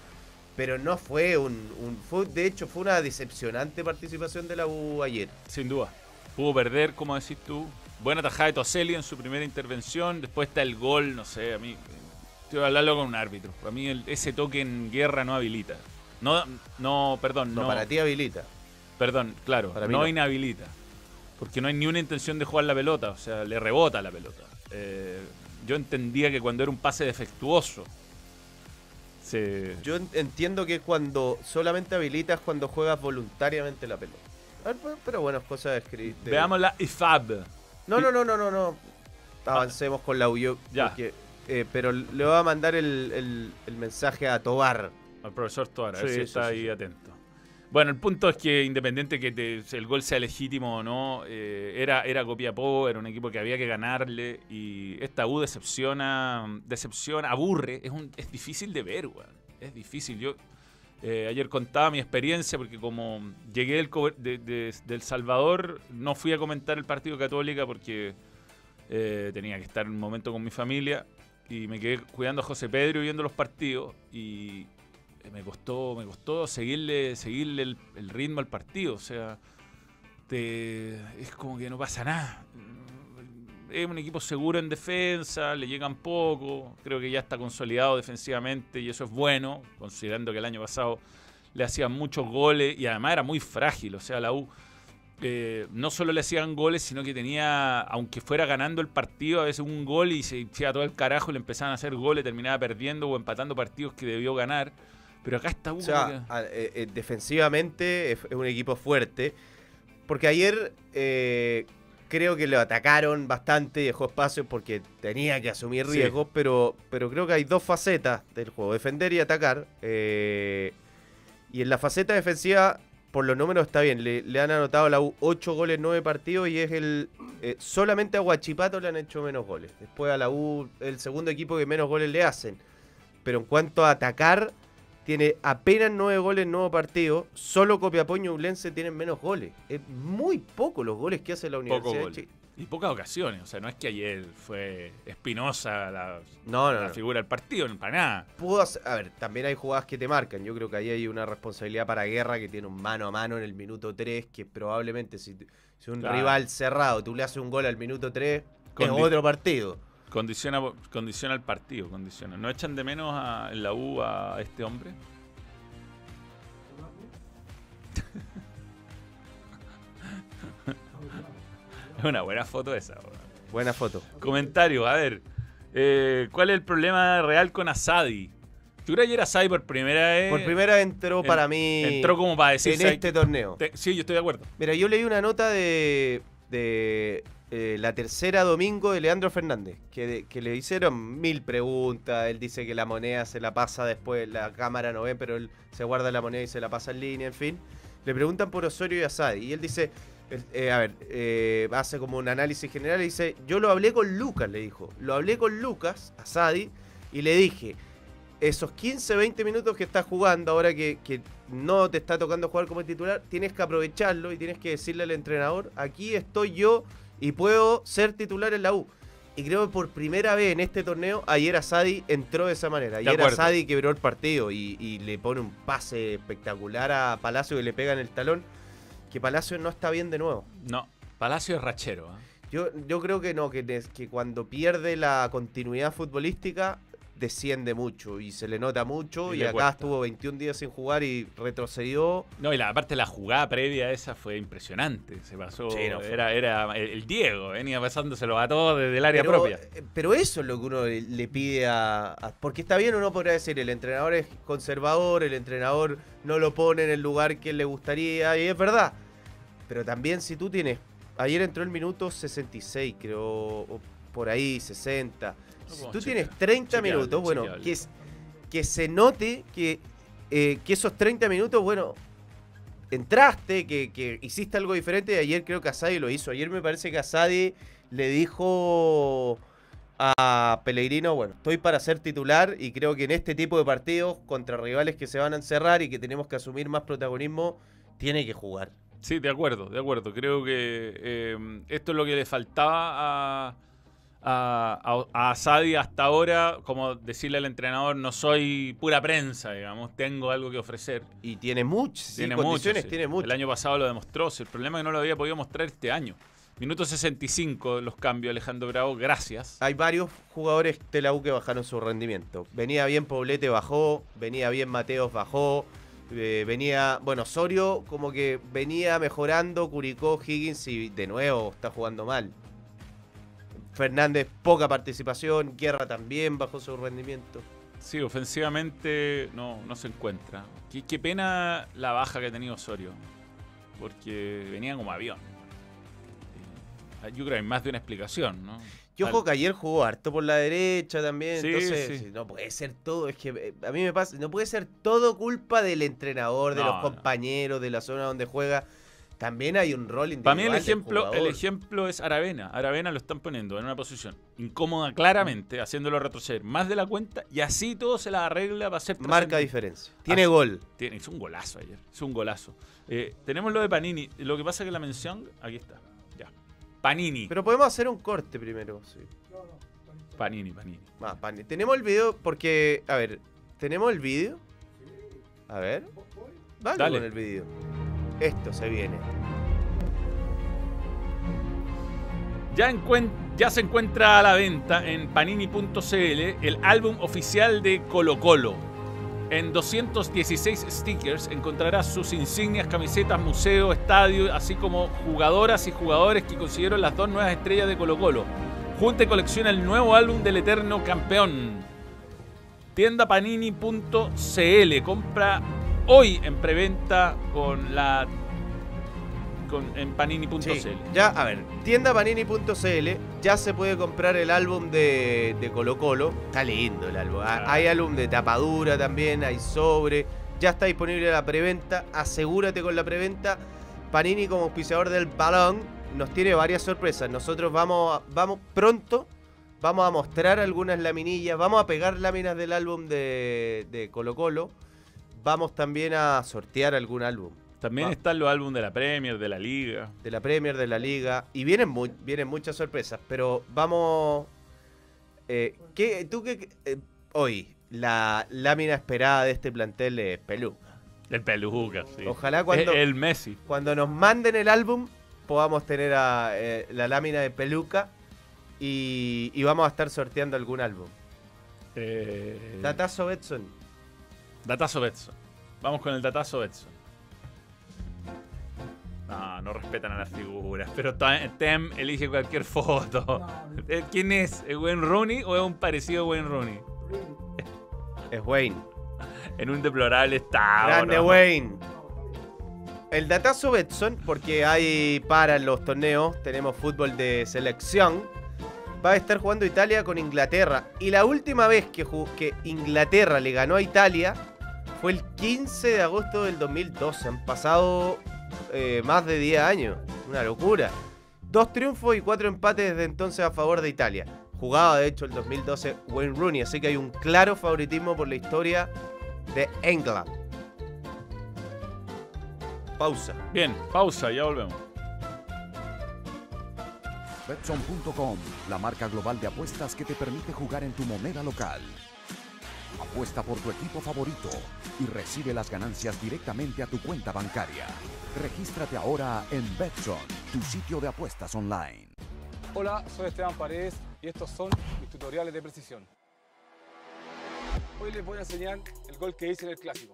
B: pero no fue un, un- fue, de hecho, fue una decepcionante participación de la U ayer.
C: Sin duda. Pudo perder, como decís tú. Buena tajada de Toselli en su primera intervención. Después está el gol, no sé, a mí. Estoy hablando con un árbitro. Para mí el- ese toque en guerra no habilita. No, no, perdón,
B: No,
C: no.
B: para ti habilita.
C: Perdón, claro,
B: Para mí
C: no,
B: no.
C: inhabilita. Porque no hay ni una intención de jugar la pelota, o sea, le rebota la pelota. Eh, yo entendía que cuando era un pase defectuoso, se...
B: Yo en- entiendo que cuando solamente habilitas cuando juegas voluntariamente la pelota. Pero- bueno, es cosa de escribir.
C: Veamos la IFAB.
B: No, no, no, no, no, no. Avancemos con la U. yo-
C: Ya.
B: porque, eh, pero le voy a mandar el, el- el mensaje a Tobar.
C: Al profesor Toara, a ver
B: Sí,
C: si está
B: sí,
C: ahí
B: sí.
C: atento. Bueno, el punto es que independiente que te- el gol sea legítimo o no, eh, era, era Copiapó, era un equipo que había que ganarle y esta U decepciona, decepciona, aburre, es, un, es difícil de ver, weón. Es difícil. Yo eh, ayer contaba mi experiencia porque como llegué del, de, del Salvador, no fui a comentar el partido Católica porque eh, tenía que estar un momento con mi familia y me quedé cuidando a José Pedro y viendo los partidos y eh, me costó me costó seguirle seguirle el, el ritmo al partido. O sea te- es como que no pasa nada es un equipo seguro en defensa le llegan poco creo que ya está consolidado defensivamente y eso es bueno considerando que el año pasado le hacían muchos goles y además era muy frágil o sea la U eh, no solo le hacían goles, sino que tenía, aunque fuera ganando el partido, a veces un gol y se iba todo el carajo, le empezaban a hacer goles, terminaba perdiendo o empatando partidos que debió ganar. Pero acá está U como
B: sea,
C: que-
B: a- eh, eh, defensivamente es, es un equipo fuerte. Porque ayer eh, creo que lo atacaron bastante y dejó espacio porque tenía que asumir
C: Sí.
B: riesgos. Pero, pero creo que hay dos facetas del juego: defender y atacar. eh, y en la faceta defensiva, por los números está bien. Le, le han anotado a la U 8 goles en 9 partidos y es el. eh, solamente a Huachipato le han hecho menos goles. Después a la U, el segundo equipo que menos goles le hacen. Pero en cuanto a atacar, tiene apenas 9 goles en nuevo partido. Solo Copiapó y Ñublense tienen menos goles. Es muy poco los goles que hace la Universidad
C: poco
B: de. Chile.
C: Y pocas ocasiones, o sea, no es que ayer fue Espinosa la,
B: No, no,
C: la
B: no.
C: figura del partido, para nada.
B: Pudo hacer- a ver, también hay jugadas que te marcan. Yo creo que ahí hay una responsabilidad para Guerra que tiene un mano a mano en el minuto 3, que probablemente si, si un
C: Claro.
B: rival cerrado tú le haces un gol al minuto 3, es
C: Condi-
B: otro partido.
C: Condiciona, condiciona el partido, condiciona. ¿No echan de menos a- en la U a este hombre? es una buena foto esa.
B: Buena foto.
C: Comentario, a ver. eh, ¿Cuál es el problema real con Asadi? Yo creo que ayer Asadi por primera vez
B: Por primera vez entró
C: en-
B: para mí
C: entró como para decir...
B: en
C: ¿sabes
B: este torneo.
C: Te- sí, yo estoy de acuerdo.
B: Mira, yo leí una nota de, de eh, la tercera domingo de Leandro Fernández, que, le hicieron mil preguntas. Él dice que la moneda se la pasa después, la cámara no ve, pero él se guarda la moneda y se la pasa en línea, en fin. Le preguntan por Osorio y Asadi, y él dice, eh, a ver, eh, hace como un análisis general y dice, yo lo hablé con Lucas, le dijo. Lo hablé con Lucas, Asadi, y le dije, esos 15, 20 minutos que estás jugando, ahora que, que no te está tocando jugar como titular, tienes que aprovecharlo y tienes que decirle al entrenador, aquí estoy yo y puedo ser titular en la U. Y creo que por primera vez en este torneo, ayer Asadi entró de esa manera. Ayer. Asadi quebró el partido y, y le pone un pase espectacular a Palacio que le pega en el talón. Que Palacio no está bien de nuevo.
C: No, Palacio es rachero. ¿eh?
B: Yo, yo creo que no, que, que cuando pierde la continuidad futbolística, desciende mucho y se le nota mucho.
C: Y
B: acá
C: cuesta.
B: estuvo 21 días sin jugar y retrocedió.
C: No, y la aparte la jugada previa a esa fue impresionante. Se pasó.
B: Sí, no, fue-
C: era, era el, el Diego, venía pasándoselo a todos desde el área
B: pero,
C: propia.
B: eh, pero eso es lo que uno le, le pide a, a- Porque está bien, uno podrá decir, el entrenador es conservador, el entrenador no lo pone en el lugar que le gustaría, y es verdad. Pero también si tú tienes... Ayer entró el minuto 66, creo, o por ahí, 60. Si tú tienes 30
C: Chequeable,
B: minutos, bueno,
C: chequeable.
B: que, es- que se note que, eh, que esos 30 minutos, bueno, entraste, que, que hiciste algo diferente. Ayer creo que Asadi lo hizo. Ayer me parece que Asadi le dijo a Pellegrino, bueno, estoy para ser titular y creo que en este tipo de partidos contra rivales que se van a encerrar y que tenemos que asumir más protagonismo, tiene que jugar.
C: Sí, de acuerdo, de acuerdo. Creo que eh, esto es lo que le faltaba a, a, a, a Asadi hasta ahora, como decirle al entrenador, no soy pura prensa, digamos, tengo algo que ofrecer.
B: Y tiene muchas sí,
C: tiene
B: condiciones,
C: mucho, sí.
B: tiene mucho.
C: El año pasado lo demostró, el problema es que no lo había podido mostrar este año. Minuto 65 los cambios, Alejandro Bravo, gracias.
B: Hay varios jugadores de la U que bajaron su rendimiento. Venía bien Poblete, bajó. Venía bien Mateos, bajó. eh, venía, bueno, Osorio como que venía mejorando. Curicó, Higgins y de nuevo está jugando mal. Fernández, poca participación. Guerra también bajó su rendimiento.
C: Sí, ofensivamente no, no se encuentra. Qué, qué pena la baja que ha tenido Osorio, porque venía como avión. Eh, Yo creo que hay más de una explicación, ¿no?
B: Yo
C: Al-
B: ojo que ayer jugó harto por la derecha también.
C: Sí,
B: entonces,
C: sí.
B: no puede ser todo. Es que eh, a mí me pasa, no puede ser todo culpa del entrenador, de
C: No,
B: los
C: no.
B: compañeros, de la zona donde juega. También hay un rol individual.
C: Para mí el ejemplo, el ejemplo es Aravena. Aravena lo están poniendo en una posición incómoda claramente, haciéndolo retroceder más de la cuenta y así todo se la arregla para hacer
B: Marca diferencia. Tiene
C: Así-
B: gol.
C: Tiene, hizo un golazo ayer. Hizo un golazo. Eh, tenemos lo de Panini. Lo que pasa es que la mención. Aquí está. Ya. Panini.
B: Pero podemos hacer un corte primero. Sí.
C: Panini, Panini.
B: Ah, pane. Tenemos el video porque. A ver, ¿tenemos el video? A ver. Vale
C: Dale.
B: con el video. Esto se viene.
C: Ya, se encuentra a la venta en panini.cl el álbum oficial de Colo Colo. En 216 stickers encontrarás sus insignias, camisetas, museo, estadio, así como jugadoras y jugadores que consiguieron las dos nuevas estrellas de Colo Colo. Junta y colecciona el nuevo álbum del eterno campeón. Tienda panini.cl. Compra hoy en preventa con la con, en panini.cl.
B: Sí, ya, a ver, tienda panini.cl, ya se puede comprar el álbum de, de Colo Colo. Está lindo el álbum. Ah. Hay álbum de tapadura también, hay sobre. Ya está disponible la preventa. Asegúrate con la preventa. Panini como auspiciador del balón nos tiene varias sorpresas. Nosotros vamos, vamos pronto. Vamos a mostrar algunas laminillas. Vamos a pegar láminas del álbum de, de Colo Colo. Vamos también a sortear algún álbum
C: También están los álbumes de la Premier, de la Liga.
B: de la Premier, de la Liga. Y vienen, vienen muchas sorpresas, pero vamos... Eh, ¿qué, ¿Tú qué... eh, hoy, la lámina esperada de este plantel es Pelú.
C: El Peluca, sí.
B: Ojalá cuando,
C: El, el Messi.
B: cuando nos manden el álbum podamos tener a, eh, la lámina de Peluca y, y vamos a estar sorteando algún álbum.
C: Eh,
B: Betson.
C: Datazo Betson. Vamos con el datazo Betson. No, no respetan a las figuras. Pero Tem elige cualquier foto. Eh, ¿Quién es? ¿Es Wayne Rooney o es un parecido a Wayne Rooney?
B: Es Wayne.
C: En un deplorable estado.
B: Grande
C: ¿no?
B: Wayne. El datazo Betson, porque hay para los torneos, tenemos fútbol de selección. Va a estar jugando Italia con Inglaterra. Y la última vez que, Inglaterra le ganó a Italia fue el 15 de agosto del 2012. Han pasado eh, más de 10 años. Una locura. Dos triunfos y cuatro empates desde entonces a favor de Italia. Jugaba de hecho el 2012 Wayne Rooney, así que hay un claro favoritismo por la historia de England. Pausa.
C: Bien, pausa, ya volvemos.
D: Betson.com, la marca global de apuestas que te permite jugar en tu moneda local. Apuesta por tu equipo favorito y recibe las ganancias directamente a tu cuenta bancaria. Regístrate ahora en Betson, tu sitio de apuestas online.
E: Hola, soy Esteban Paredes y estos son mis tutoriales de precisión. Hoy les voy a enseñar el gol que hice en el clásico.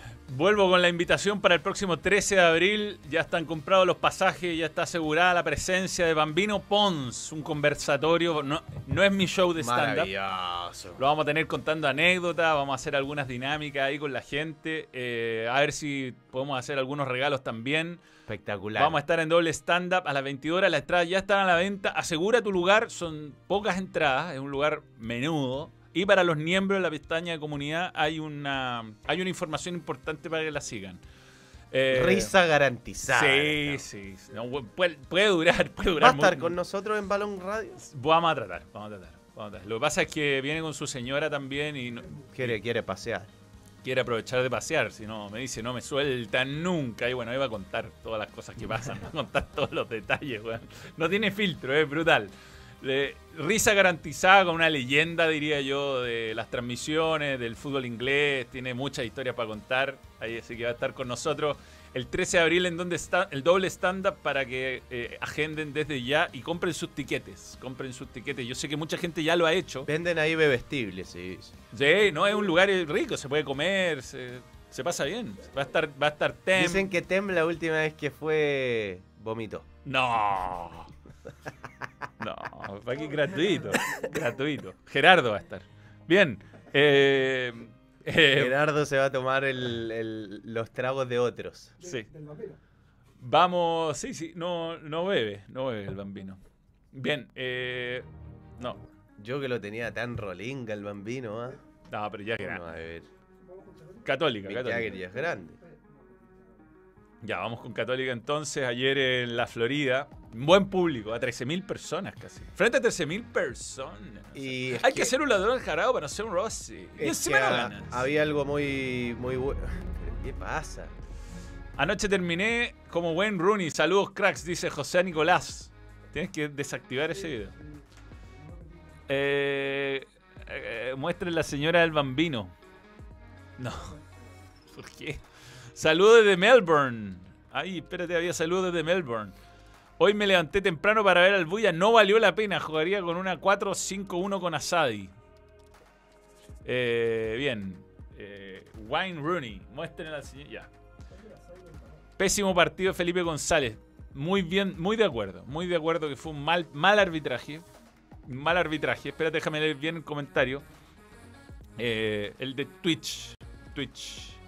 C: vuelvo con la invitación para el próximo 13 de abril. Ya están comprados los pasajes, ya está asegurada la presencia de Bambino Pons, un conversatorio. No, no es mi show de stand-up.
B: Maravilloso.
C: Lo vamos a tener contando anécdotas, vamos a hacer algunas dinámicas ahí con la gente. eh, a ver si podemos hacer algunos regalos también.
B: Espectacular.
C: Vamos a estar en doble stand-up a las 22 horas. Las entradas ya están a la venta. Asegura tu lugar, son pocas entradas, es un lugar menudo. Y para los miembros de la pestaña de comunidad hay una, hay una información importante para que la sigan. Eh,
B: Risa garantizada.
C: Sí, sí. No, puede, puede durar, puede
B: ¿Va
C: durar.
B: a estar con nosotros en Balón Radio?
C: Vamos a tratar, vamos a tratar. vamos a tratar. Lo que pasa es que viene con su señora también y no-
B: Quiere, quiere pasear.
C: quiere aprovechar de pasear. Si no, me dice, no me sueltan nunca. Y bueno, ahí va a contar todas las cosas que pasan, va a contar todos los detalles, weón. No tiene filtro, es brutal. Risa garantizada con una leyenda, diría yo, de las transmisiones, del fútbol inglés. Tiene muchas historias para contar. Ahí así que va a estar con nosotros el 13 de abril en donde está el doble stand-up para que eh, agenden desde ya y compren sus tiquetes. Compren sus tiquetes. Yo sé que mucha gente ya lo ha hecho.
B: Venden ahí bebestibles, sí.
C: Sí, no, es un lugar rico, se puede comer, se, se pasa bien. Va a estar, va a estar Tem.
B: Dicen que Tem la última vez que fue vomitó.
C: No. No, fue aquí gratuito. Gratuito. Gerardo va a estar. Bien. Eh, eh,
B: Gerardo se va a tomar el- el- los tragos de otros.
C: sí. Vamos. Sí, sí. No, no bebe. No bebe el bambino. Bien. Eh, no.
B: Yo que lo tenía tan rolinga el bambino, ¿ah?
C: No, pero ya
B: Vamos a ver.
C: Católica,
B: Mick
C: católica.
B: Jagger ya es grande.
C: Ya, vamos con Católica entonces. Ayer en la Florida, buen público, a 13.000 personas casi. Frente a 13.000 personas.
B: Y
C: Hay que, ser un ladrón jarado para no ser un Rossi. Y encima
B: que
C: no ganas.
B: había algo muy, muy bueno. ¿Qué pasa?
C: Anoche terminé como Wayne Rooney. Saludos, cracks, dice José Nicolás. Tienes que desactivar ese video. Eh, eh, muestren la señora del bambino. No. ¿Por qué? Saludos desde Melbourne. Ay, espérate, había saludos desde Melbourne. Hoy me levanté temprano para ver al Buya. No valió la pena. Jugaría con una 4-5-1 con Asadi. Eh, bien. Eh, Wayne Rooney. Muestren la señora. Ya. Pésimo partido Felipe González. Muy bien, muy de acuerdo. Muy de acuerdo que fue un mal, mal arbitraje. Mal arbitraje. Espérate, déjame leer bien el comentario. Eh, el de Twitch. Twitch.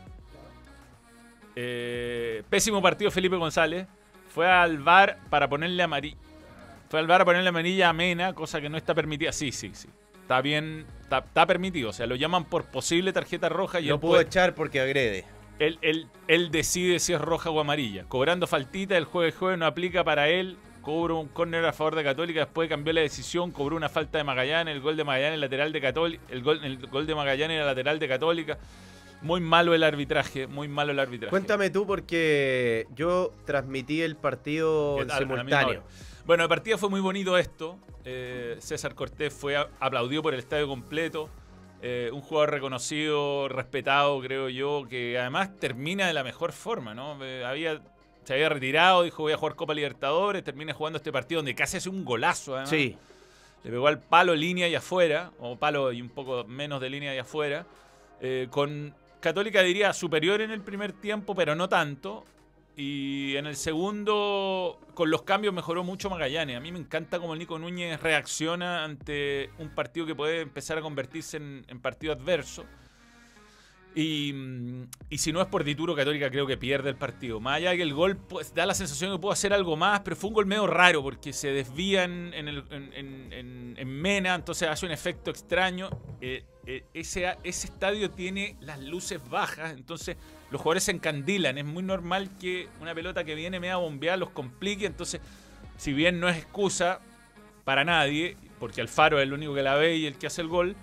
C: Eh, pésimo partido Felipe González. Fue al bar para ponerle amarilla. Fue al bar a ponerle amarilla a Mena, cosa que no está permitida. Sí, sí, sí. Está bien, está, está permitido. O sea, lo llaman por posible tarjeta roja y
B: Lo pudo
C: puede-
B: echar porque agrede.
C: él, él- él decide si es roja o amarilla. Cobrando faltita, el de juego no aplica para él. Cobró un córner a favor de Católica, después cambió la decisión, cobró una falta de Magallanes, el gol de Magallanes lateral de Católica, el gol, el gol de Magallanes era lateral de Católica. Muy malo el arbitraje, muy malo el arbitraje.
B: Cuéntame tú porque yo transmití el partido simultáneo.
C: Bueno, el partido fue muy bonito esto. Eh, César Cortés fue a- aplaudió por el estadio completo. Eh, un jugador reconocido, respetado, creo yo, que además termina de la mejor forma, ¿no? Eh, había, se había retirado, dijo voy a jugar Copa Libertadores, termina jugando este partido donde casi hace un golazo, además.
B: Sí,
C: Le pegó al palo línea y afuera, o palo y un poco menos de línea y afuera. con Católica diría superior en el primer tiempo, pero no tanto. Y en el segundo, con los cambios mejoró mucho Magallanes. A mí me encanta cómo Nico Núñez reacciona ante un partido que puede empezar a convertirse en, partido adverso. Y, si no es por Dituro, Católica creo que pierde el partido. Más allá que el gol pues, da la sensación de que puedo hacer algo más, pero fue un gol medio raro porque se en- en Mena, entonces hace un efecto extraño. Eh, eh, ese, ese estadio tiene las luces bajas, entonces los jugadores se encandilan. Es muy normal que una pelota que viene media bombeada los complique, entonces si bien no es excusa para nadie, porque Alfaro es el único que la ve y el que hace el gol,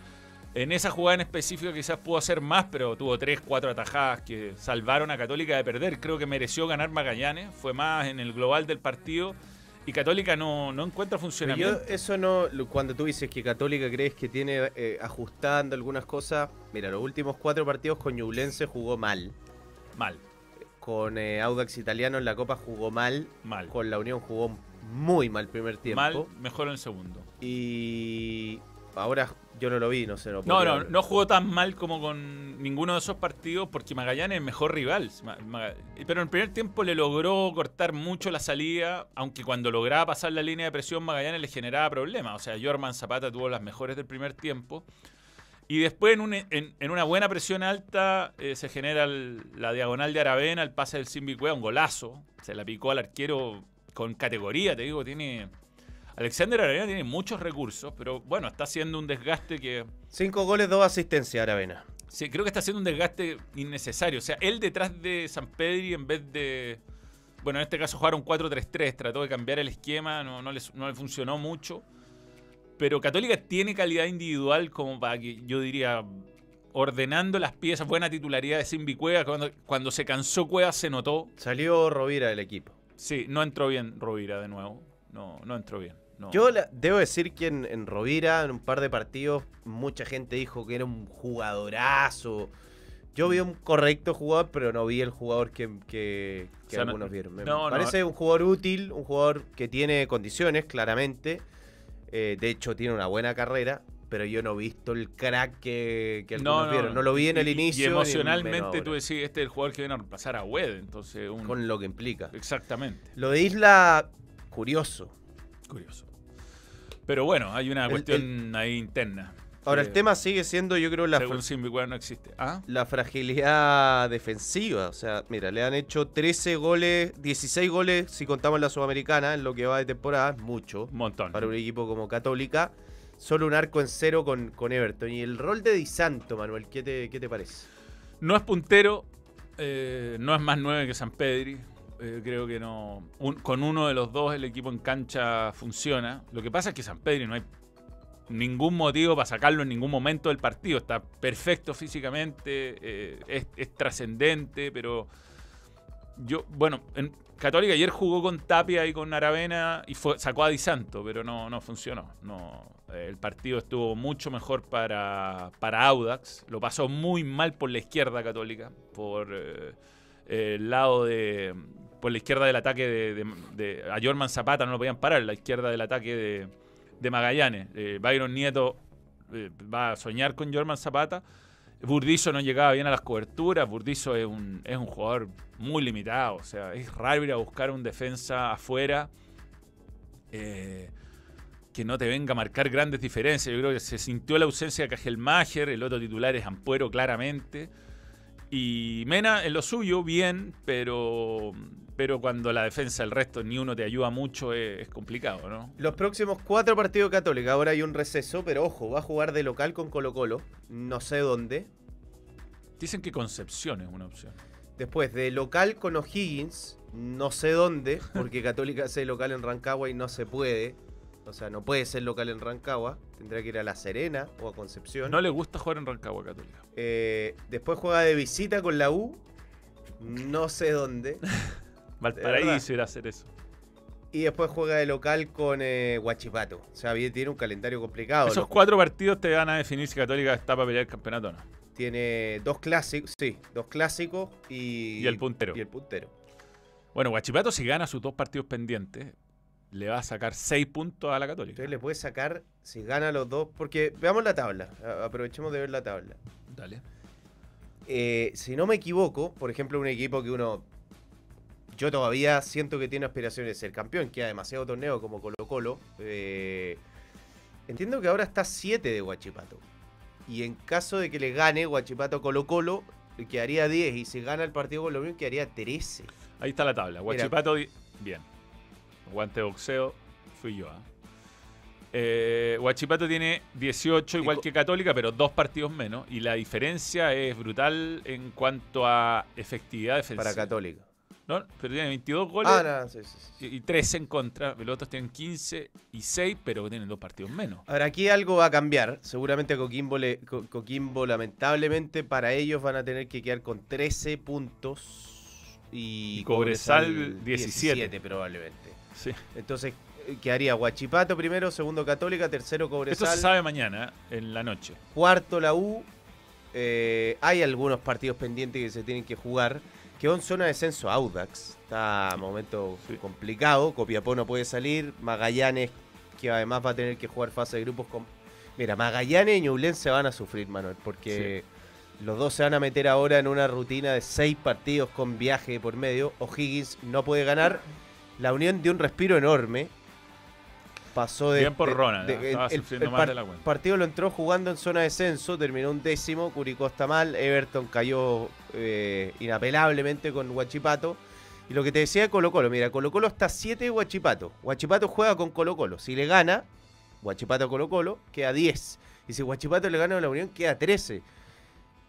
C: en esa jugada en específico quizás pudo hacer más, pero tuvo tres, cuatro atajadas que salvaron a Católica de perder. Creo que mereció ganar Magallanes, fue más en el global del partido y Católica no, no encuentra funcionamiento.
B: yo, eso no, cuando tú dices que Católica crees que tiene eh, ajustando algunas cosas, mira, los últimos cuatro partidos con Ñublense jugó mal,
C: Mal,
B: con eh, Audax Italiano en la Copa jugó mal,
C: mal.
B: con la Unión jugó muy mal primer tiempo,
C: Mal, mejor en el segundo.
B: y ahora yo no lo vi, no sé, no
C: No, no, no jugó tan mal como con ninguno de esos partidos porque Magallanes es el mejor rival. Pero en el primer tiempo le logró cortar mucho la salida, aunque cuando lograba pasar la línea de presión Magallanes le generaba problemas. O sea, Jorman Zapata tuvo las mejores del primer tiempo. Y después en, un- en- en una buena presión alta eh, se genera el- la diagonal de Aravena, el pase del Simbicuea, un golazo. Se la picó al arquero con categoría, te digo, tiene... Alexander Aravena tiene muchos recursos, pero bueno, está haciendo un desgaste que...
B: Cinco goles, dos asistencias, Aravena.
C: Sí, creo que está haciendo un desgaste innecesario. O sea, él detrás de San Pedri en vez de... Bueno, en este caso jugaron 4-3-3, trató de cambiar el esquema, no, no, le, no le funcionó mucho. Pero Católica tiene calidad individual como para que yo diría, ordenando las piezas, buena titularidad de Simbi Cueva. Cuando, cuando se cansó Cueva se notó.
B: Salió Rovira del equipo.
C: Sí, no entró bien Rovira de nuevo. No, no entró bien. No.
B: Yo la- debo decir que en, en Rovira, en un par de partidos, mucha gente dijo que era un jugadorazo. Yo vi un correcto jugador, pero no vi el jugador que, que- que
C: O sea, no-
B: algunos vieron. Me
C: no, no.
B: parece un jugador útil, un jugador que tiene condiciones, claramente. Eh, de hecho, tiene una buena carrera, pero yo no he visto el crack que, que algunos vieron. No lo vi en el
C: Y-
B: inicio.
C: Y emocionalmente tú decís, este es el jugador que viene a reemplazar a Wed. Entonces, un...
B: Con lo que implica.
C: Exactamente.
B: Lo de Isla, curioso.
C: Curioso. Pero bueno, hay una
B: El-
C: cuestión ahí interna.
B: Ahora, el tema sigue siendo, yo creo, la,
C: Según
B: fra-
C: Simbicuea no existe. ¿Ah?
B: la fragilidad defensiva. O sea, mira, le han hecho 13 goles, 16 goles si contamos la Sudamericana en lo que va de temporada. Es mucho
C: Un montón.
B: para un equipo como Católica. Solo un arco en cero con, con Everton. Y el rol de Di Santo, Manuel, ¿qué te, qué te parece?
C: No es puntero, eh, no es más nueve que San Pedri. Eh, creo que no. con uno de los dos el equipo en cancha funciona. Lo que pasa es que San Pedri no hay ningún motivo para sacarlo en ningún momento del partido. Está perfecto físicamente, eh, es, trascendente, pero yo, bueno, en Católica ayer jugó con Tapia y con Aravena y sacó a Di Santo, pero no, no funcionó. No, eh, el partido estuvo mucho mejor para, para Audax. Lo pasó muy mal por la izquierda Católica, por el lado de. Por la izquierda del ataque de, de- de- a Jorman Zapata, no lo podían parar, la izquierda del ataque de, de Magallanes. Eh, Byron Nieto eh, va a soñar con Jorman Zapata. Burdizo no llegaba bien a las coberturas. Burdizo es un, es un jugador muy limitado. O sea, es raro ir a buscar un defensa afuera eh, que no te venga a marcar grandes diferencias. Yo creo que se sintió la ausencia de Cajelmacher. El otro titular es Ampuero, claramente. Y Mena en lo suyo, bien, pero, pero cuando la defensa, el resto, ni uno te ayuda mucho, es, es complicado, ¿no?
B: Los próximos cuatro partidos Católica. Ahora hay un receso, pero ojo, va a jugar de local con Colo Colo. No sé dónde.
C: Dicen que Concepción es una opción.
B: Después de local con O'Higgins, no sé dónde, porque Católica hace local en Rancagua y no se puede. O sea, no puede ser local en Rancagua. Tendrá que ir a La Serena o a Concepción.
C: No le gusta jugar en Rancagua Católica.
B: Eh, después juega de visita con la U. No sé dónde.
C: Valparaíso ir a hacer eso.
B: Y después juega de local con eh, Huachipato. O sea, tiene un calendario complicado.
C: Esos cuatro partidos te van a definir si Católica está para pelear el campeonato o no.
B: Tiene dos clásicos, sí, dos clásicos y,
C: Y el puntero.
B: Y el puntero.
C: Bueno, Guachipato si gana sus dos partidos pendientes, le va a sacar seis puntos a la Católica.
B: Entonces le puede sacar, si gana los dos, porque veamos la tabla, aprovechemos de ver la tabla.
C: Dale.
B: Eh, si no me equivoco, por ejemplo, un equipo que uno. yo todavía siento que tiene aspiraciones de ser campeón, queda demasiado torneo como Colo Colo. Eh, entiendo que ahora está 7 de Guachipato. Y en caso de que le gane Guachipato Colo Colo, quedaría 10. Y si gana el partido con lo mismo, quedaría 13.
C: Ahí está la tabla. Guachipato, bien. Guante de boxeo, fui yo. ¿ah? Eh, Huachipato tiene 18
B: Y
C: igual que Católica, pero dos partidos menos. Y la diferencia es brutal en cuanto a efectividad defensiva.
B: Para Católica.
C: No, pero tiene 22 goles
B: Ah, no, sí, sí, sí.
C: y y 13 en contra. Los otros tienen 15 y 6, pero tienen dos partidos menos.
B: Ahora aquí algo va a cambiar. Seguramente Coquimbo, le- Co- Coquimbo, lamentablemente, para ellos van a tener que quedar con 13 puntos. Y,
C: Y Cobresal, 17.
B: probablemente.
C: Sí.
B: Entonces eh, quedaría Huachipato primero, segundo Católica, tercero
C: Esto
B: Cobresal,
C: se sabe mañana, en la noche.
B: cuarto la U. Eh, hay algunos partidos pendientes que se tienen que jugar. Quedó en zona de descenso Audax. Está en momento
C: Sí.
B: complicado. Copiapó no puede salir. Magallanes, que además va a tener que jugar fase de grupos con. Mira, Magallanes y Ñublense van a sufrir, Manuel, porque los dos se van a meter ahora en una rutina de seis partidos con viaje por medio. O'Higgins no puede ganar. La Unión dio un respiro enorme. Pasó de.
C: Bien por
B: de-
C: Ronald,
B: de-.
C: Estaba
B: el- el- par-
C: de la
B: partido lo entró jugando en zona de descenso, terminó un décimo, Curicó está mal, Everton cayó eh, inapelablemente con Huachipato. Y lo que te decía de Colo Colo, mira, Colo Colo está 7 de Huachipato. Huachipato juega con Colo Colo. Si le gana, Huachipato Colo Colo, queda 10. Y si Huachipato le gana a la Unión, queda 13.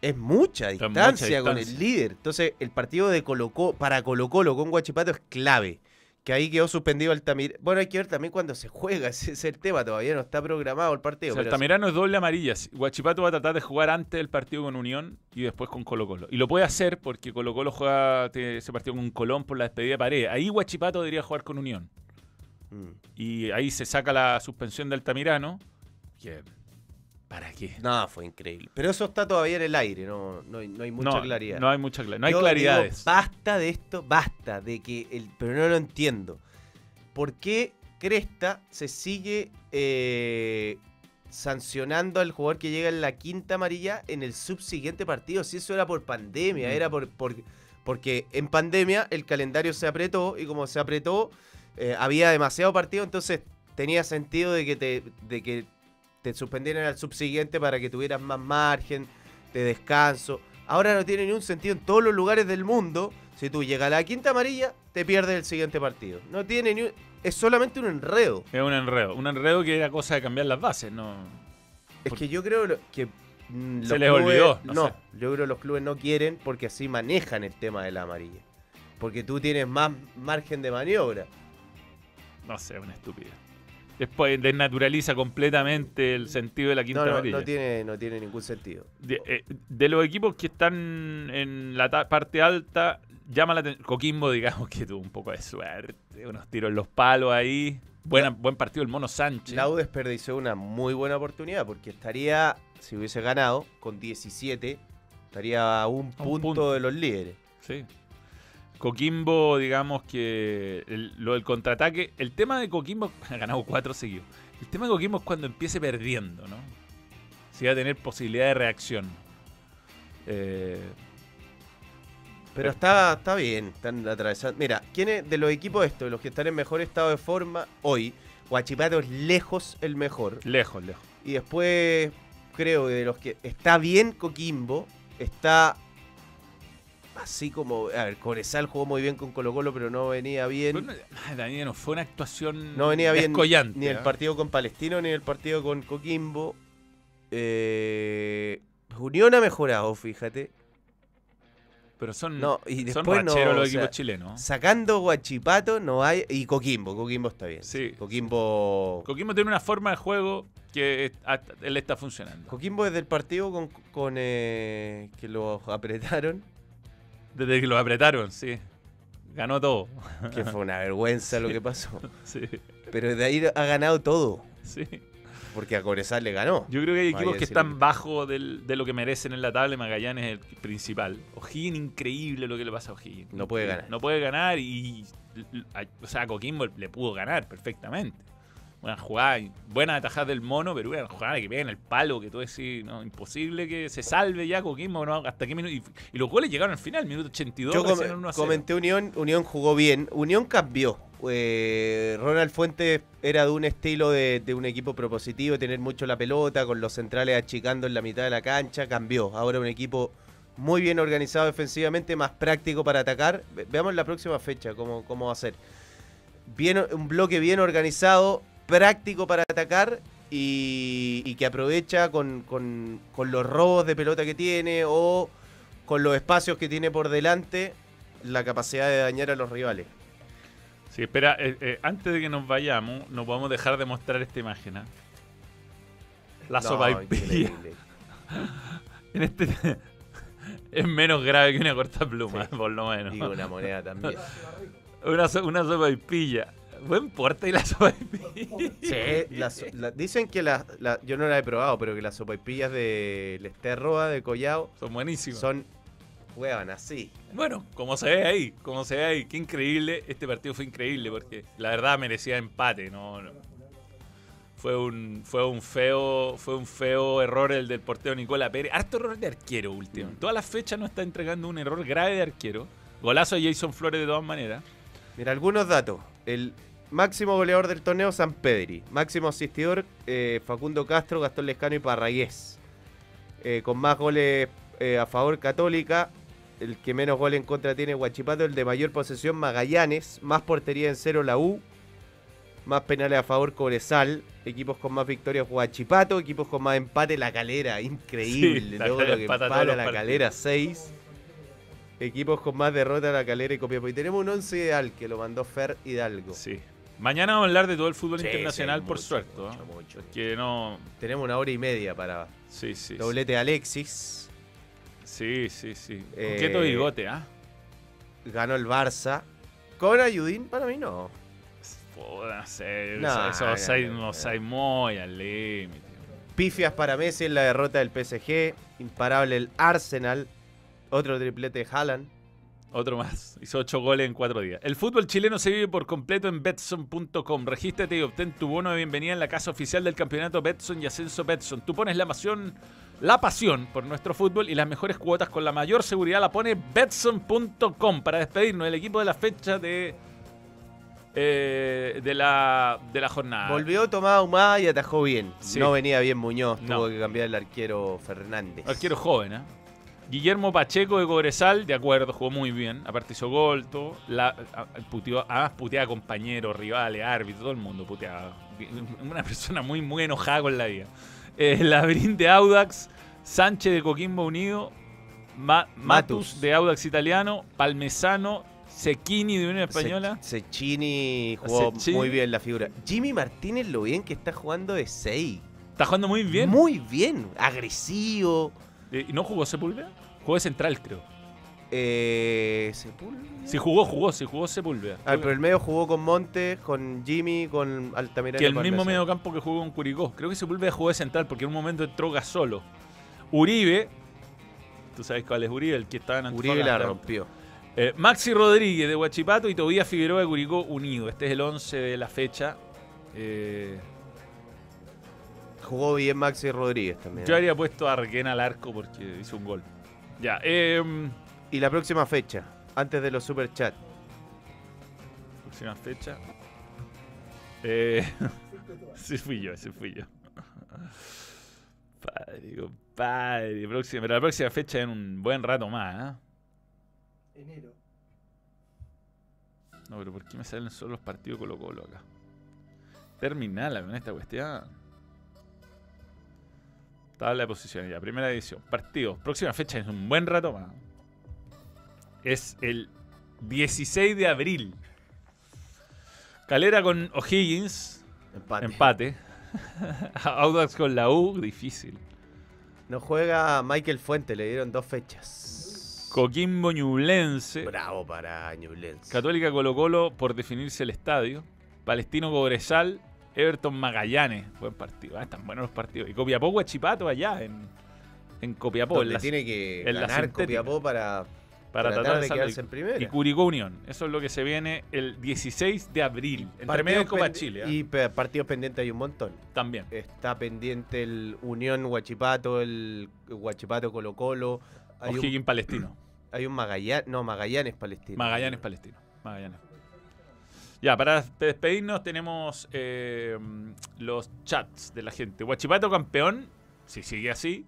B: Es mucha distancia con el líder. Entonces, el partido de Colo Colo, para Colo Colo con Huachipato es clave. Que ahí quedó suspendido Altamirano. Bueno, hay que ver también cuando se juega. Ese es el tema. Todavía no está programado el partido.
C: O sea,
B: pero
C: Altamirano es doble amarilla. Guachipato va a tratar de jugar antes del partido con Unión y después con Colo Colo. Y lo puede hacer porque Colo Colo juega ese partido con Colón por la despedida de pared. Ahí Guachipato debería jugar con Unión.
B: Mm.
C: Y ahí se saca la suspensión de Altamirano. Que, ¿Para qué?
B: No, fue increíble. Pero eso está todavía en el aire. No, no, hay, no hay mucha
C: no,
B: claridad.
C: No hay mucha claridad. No hay
B: Yo
C: claridades.
B: digo, basta de esto, basta de que el, pero no lo entiendo. ¿Por qué Cresta se sigue eh, sancionando al jugador que llega en la quinta amarilla en el subsiguiente partido? Si eso era por pandemia,
C: Mm.
B: era por, por- porque en pandemia el calendario se apretó y como se apretó eh, había demasiado partido, entonces tenía sentido de que te, de que te suspendieran al subsiguiente para que tuvieras más margen de descanso. Ahora no tiene ni un sentido en todos los lugares del mundo. Si tú llegas a la quinta amarilla, te pierdes el siguiente partido. No tiene ni un- Es solamente un enredo.
C: Es un enredo. Un enredo que era cosa de cambiar las bases. No.
B: Es que yo creo que. mm,
C: Se
B: los
C: les
B: clubes-
C: olvidó, no
B: No,
C: sé.
B: yo creo que los clubes no quieren porque así manejan el tema de la amarilla. Porque tú tienes más margen de maniobra.
C: No sé, una estupidez. Después desnaturaliza completamente el sentido de la quinta
B: No, no, no tiene, no tiene ningún sentido.
C: De, eh, de los equipos que están en la parte alta, llama la atención. Coquimbo, digamos que tuvo un poco de suerte, unos tiros en los palos ahí. Buena, buen partido el Mono Sánchez.
B: La U desperdició una muy buena oportunidad porque estaría, si hubiese ganado, con 17, estaría a un
C: un
B: punto,
C: punto.
B: de los líderes.
C: Sí. Coquimbo, digamos que el- lo del contraataque. El tema de Coquimbo ha ganado cuatro seguidos. El tema de Coquimbo es cuando empiece perdiendo, ¿no? Si va a tener posibilidad de reacción. Eh,
B: Pero está, está bien, están atravesando. Mira, ¿quiénes de los equipos estos, los que están en mejor estado de forma hoy? Guachipato es lejos el mejor.
C: lejos, lejos.
B: Y después, creo que de los que está bien Coquimbo, está así como. A ver, Cobresal jugó muy bien con Colo Colo, pero no venía bien.
C: Bueno, ay, Daniel, no fue una actuación
B: No venía bien ni el
C: ¿ah?
B: partido con Palestino ni el partido con Coquimbo. Eh, Unión ha mejorado, fíjate.
C: Pero son,
B: No, y después no,
C: los
B: o
C: equipos
B: sea,
C: chilenos.
B: Sacando Guachipato no hay. Y Coquimbo, Coquimbo está bien.
C: Sí.
B: Coquimbo.
C: Coquimbo tiene una forma de juego que él está funcionando.
B: Coquimbo desde el partido con, con eh, que los apretaron,
C: Desde que lo apretaron, sí. Ganó todo.
B: que fue una vergüenza lo que pasó.
C: Sí,
B: Pero de ahí ha ganado todo,
C: sí.
B: porque a Cobresal le ganó.
C: Yo creo que hay equipos que están bajo del- de lo que merecen en la tabla. Magallanes es el principal. O'Higgins, increíble lo que le pasa a O'Higgins.
B: No puede ganar.
C: No puede ganar y. O sea, a Coquimbo le pudo ganar perfectamente. Una jugada, buena atajada del mono, pero una jugada que pega en el palo, que tú decís, no, imposible que se salve ya Coquimbo, ¿no? Hasta qué minuto. Y, y los goles llegaron al final, minuto 82.
B: Yo com-
C: 1 a 0.
B: comenté Unión, Unión jugó bien. Unión cambió. Eh, Ronald Fuentes era de un estilo de, de un equipo propositivo, tener mucho la pelota, con los centrales achicando en la mitad de la cancha, cambió. Ahora un equipo muy bien organizado defensivamente, más práctico para atacar. Ve- Veamos la próxima fecha cómo, cómo va a ser. Bien, un bloque bien organizado, práctico para atacar y, y que aprovecha con, con- con los robos de pelota que tiene o con los espacios que tiene por delante la capacidad de dañar a los rivales.
C: Sí, espera, eh, eh, antes de que nos vayamos, no podemos dejar de mostrar esta imagen. ¿ah? La
B: No, increíble.
C: En este es menos grave que una corta pluma,
B: Sí.
C: por lo menos.
B: Y una moneda también.
C: Una, una sopaipilla. Buen porte y la sopaipilla.
B: Sí, la so- la- dicen que la, la- yo no la he probado, pero que las sopaipillas de Lesterroa, de Collao,
C: Son buenísimos.
B: son, huevan, así.
C: Bueno, como se ve ahí, como se ve ahí, qué increíble. Este partido fue increíble porque la verdad merecía empate, no, no. Fue un, fue un feo, fue un feo error el del portero Nicola Pérez. Harto error de arquero último.
B: Mm.
C: Todas las fechas no está entregando un error grave de arquero. Golazo de Jason Flores de todas maneras.
B: Mira, algunos datos. El máximo goleador del torneo, San Pedri. Máximo asistidor, eh, Facundo Castro, Gastón Lescano y Parragués. Eh, con más goles eh, a favor, Católica. El que menos goles en contra tiene Huachipato. El de mayor posesión, Magallanes. Más portería en cero, la U. Más penales a favor, Cobresal. Equipos con más victorias, Huachipato. Equipos con más empate, La Calera. Increíble.
C: Sí, La
B: Luego lo que
C: empata
B: La
C: partidos.
B: Calera, 6. Equipos con más derrotas, La Calera y Copiapó. Y tenemos un 11 ideal que lo mandó Fer Hidalgo.
C: Sí. Mañana vamos a hablar de todo el fútbol
B: Sí,
C: internacional,
B: sí,
C: por
B: mucho,
C: suerte.
B: mucho, mucho.
C: Que no.
B: Tenemos una hora y media para
C: Sí, sí.
B: doblete de Alexis.
C: Sí, sí, sí.
B: Eh,
C: Coqueto bigote, ¿ah?
B: Ganó el Barça. Con Ayudín, para mí no.
C: Puta, No sé,
B: No,
C: eso- eso
B: no,
C: offside-
B: no,
C: un
B: no.
C: offside muy al límite.
B: Pifias para Messi en la derrota del PSG. Imparable el Arsenal. Otro triplete de Haaland.
C: Otro más. Hizo 8 goles en 4 días. El fútbol chileno se vive por completo en Betson.com. Regístrate y obtén tu bono de bienvenida en la casa oficial del campeonato Betson y Ascenso Betson. Tú pones la pasión, la pasión por nuestro fútbol y las mejores cuotas con la mayor seguridad la pone Betson.com. Para despedirnos del equipo de la fecha de, eh, de, la, de la jornada.
B: Volvió Tomás Ahumada y atajó bien.
C: Sí.
B: No venía bien Muñoz.
C: No.
B: Tuvo que cambiar el arquero Fernández.
C: Arquero joven, ¿eh? Guillermo Pacheco de Cobresal, de acuerdo, jugó muy bien. Aparte hizo gol, todo. La, puteó, además puteaba compañeros, rivales, árbitros, todo el mundo puteaba. Una persona muy, muy enojada con la vida. Eh, Labrín de Audax, Sánchez de Coquimbo Unido, Ma- Matus
B: Matus.
C: de Audax Italiano, Palmesano, Sequini de Unión Española.
B: Cecchini jugó
C: Cecchini.
B: muy bien la figura. Jimmy Martínez lo bien que está jugando de 6.
C: Está jugando muy bien.
B: Muy bien. Agresivo.
C: Eh, ¿Y no jugó Sepúlveda? Jugó de central, creo.
B: Eh, Sepúlveda.
C: Si jugó, jugó, si jugó Sepúlveda.
B: Ah, pero el medio jugó con Montes, con Jimmy, con Altamirano.
C: que
B: y
C: el mismo medio campo que jugó con Curicó. Creo que Sepúlveda jugó de central porque en un momento entró Gasolo. Uribe, tú sabes cuál es Uribe, el que estaba en
B: Uribe la rompió.
C: Eh, Maxi Rodríguez de Huachipato y Tobías Figueroa de Curicó unido. Este es el 11 de la fecha. Eh,
B: Jugó bien Maxi Rodríguez también.
C: yo habría puesto a Requena al arco porque hizo un gol. Ya, eh,
B: Y la próxima fecha, antes de los superchats.
C: próxima fecha. Eh, sí fui yo, ese fui yo. Padre, compadre. Próxima, pero la próxima fecha en un buen rato más, ¿eh?
A: Enero.
C: No, pero ¿por qué me salen solo los partidos Colo Colo acá? Terminala con esta cuestión. Tabla de posiciones ya. Primera edición. Partidos. Próxima fecha es un buen rato más. Es el 16 de abril. Calera con O'Higgins.
B: Empate.
C: Empate. Audax con la U. Difícil.
B: No juega Michael Fuente, le dieron dos fechas.
C: Coquimbo Ñublense.
B: Bravo para Ñublense.
C: Católica Colo Colo por definirse el estadio. Palestino Cobresal. Everton Magallanes. Buen partido. Ah, están buenos los partidos. Y Copiapó Huachipato allá en, en Copiapó. en
B: Donde
C: la-
B: tiene que
C: en
B: ganar. Copiapó para
C: Para
B: Tratar
C: tratar,
B: de quedarse en primera.
C: Y Curicó Unión. Eso es lo que se viene el 16 de abril. Entre medio de Copa Chile.
B: Y pe- partidos pendientes hay un montón.
C: También.
B: Está pendiente el Unión Huachipato, el Huachipato Colo Colo. Hay
C: O'Higgins Palestino.
B: hay un Magallanes, no, Magallanes Palestino.
C: Magallanes Palestino. Magallanes. Ya, para despedirnos tenemos eh, los chats de la gente. Huachipato campeón, si sigue así,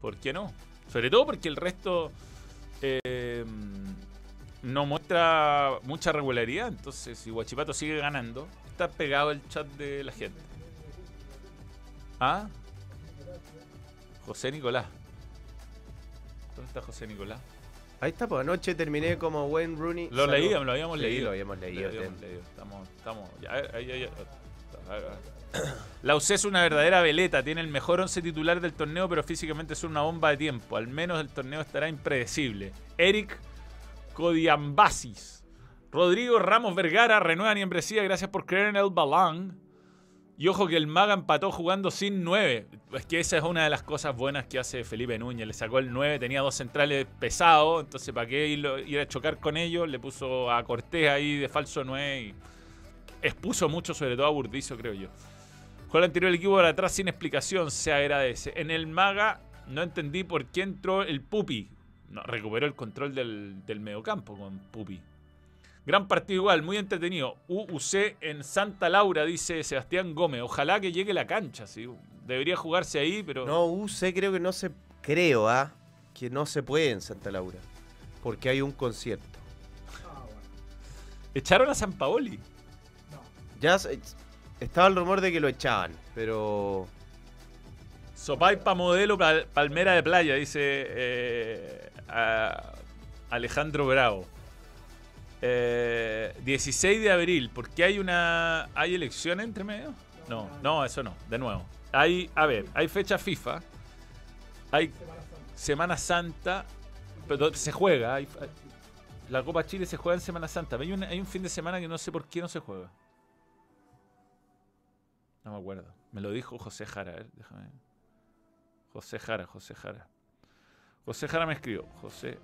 C: ¿por qué no? Sobre todo porque el resto eh, no muestra mucha regularidad. Entonces, si Huachipato sigue ganando, está pegado el chat de la gente. ¿Ah? José Nicolás. ¿Dónde está José Nicolás?
B: Ahí está, pues anoche terminé como Wayne Rooney.
C: Lo leíamos, lo habíamos
B: Sí,
C: leído.
B: lo habíamos leído,
C: Lo habíamos
B: Tem.
C: leído. Estamos, estamos. ya, ahí. La UC es una verdadera veleta, tiene el mejor once titular del torneo, pero físicamente es una bomba de tiempo. Al menos el torneo estará impredecible. Eric Codiambasis. Rodrigo Ramos Vergara renueva membresía, gracias por creer en el balón. Y ojo que el Maga empató jugando sin 9. Es que esa es una de las cosas buenas que hace Felipe Núñez. Le sacó el 9, tenía dos centrales pesados. Entonces, ¿para qué ir a chocar con ellos? Le puso a Cortés ahí de falso 9 y expuso mucho, sobre todo a Burdizo, creo yo. Juega el anterior equipo para atrás sin explicación, se agradece. En el Maga no entendí por qué entró el Pupi. Recuperó el control del mediocampo con Pupi. Gran partido igual, muy entretenido. UUC en Santa Laura, dice Sebastián Gómez. Ojalá que llegue la cancha, sí. Debería jugarse ahí, pero...
B: No, UC creo que no se. Creo, ¿ah? Que no se puede en Santa Laura. Porque hay un concierto.
A: Ah, bueno.
C: Echaron a San Paoli.
A: No.
B: Ya estaba el rumor de que lo echaban, pero.
C: Sopaipa modelo pal- palmera de playa, dice eh, a- Alejandro Bravo. Eh, 16 de abril, ¿por qué hay una. ¿Hay elección entre medio? No, no, eso no, de nuevo. Hay, a ver, hay fecha FIFA, hay Semana Santa, pero se juega. la Copa Chile se juega en Semana Santa. Hay un, hay un fin de semana que no sé por qué no se juega. No me acuerdo. Me lo dijo José Jara, a déjame. José Jara, José Jara. José Jara me escribió. José.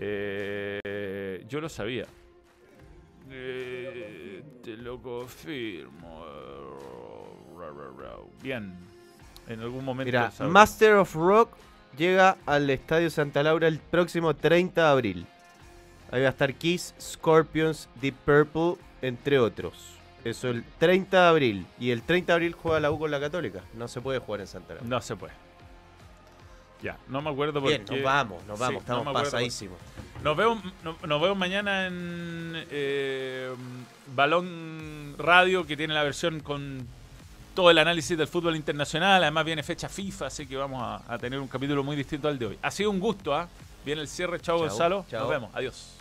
C: Eh, yo lo sabía. Eh, te lo confirmo. Bien. En algún momento.
B: Mira. Master of Rock llega al Estadio Santa Laura el próximo 30 de abril. Ahí va a estar Kiss, Scorpions, Deep Purple, entre otros. Eso el 30 de abril. Y el 30 de abril juega la U con la Católica. No se puede jugar en Santa Laura.
C: No se puede. Ya, no me acuerdo por
B: Bien,
C: qué.
B: nos vamos, nos vamos. Estamos
C: por-
B: pasadísimos.
C: Nos vemos, no- nos vemos mañana en eh, Balón Radio, que tiene la versión con todo el análisis del fútbol internacional. Además viene fecha FIFA, así que vamos a, a tener un capítulo muy distinto al de hoy. Ha sido un gusto, ¿ah? Viene el cierre. Chao, Gonzalo. Nos vemos. Adiós.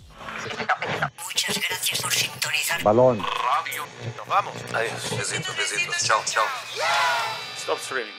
F: Muchas gracias por sintonizar.
D: Balón.
B: Nos vamos.
G: Adiós. Besitos, besitos. Chao, chao.
C: Stop streaming.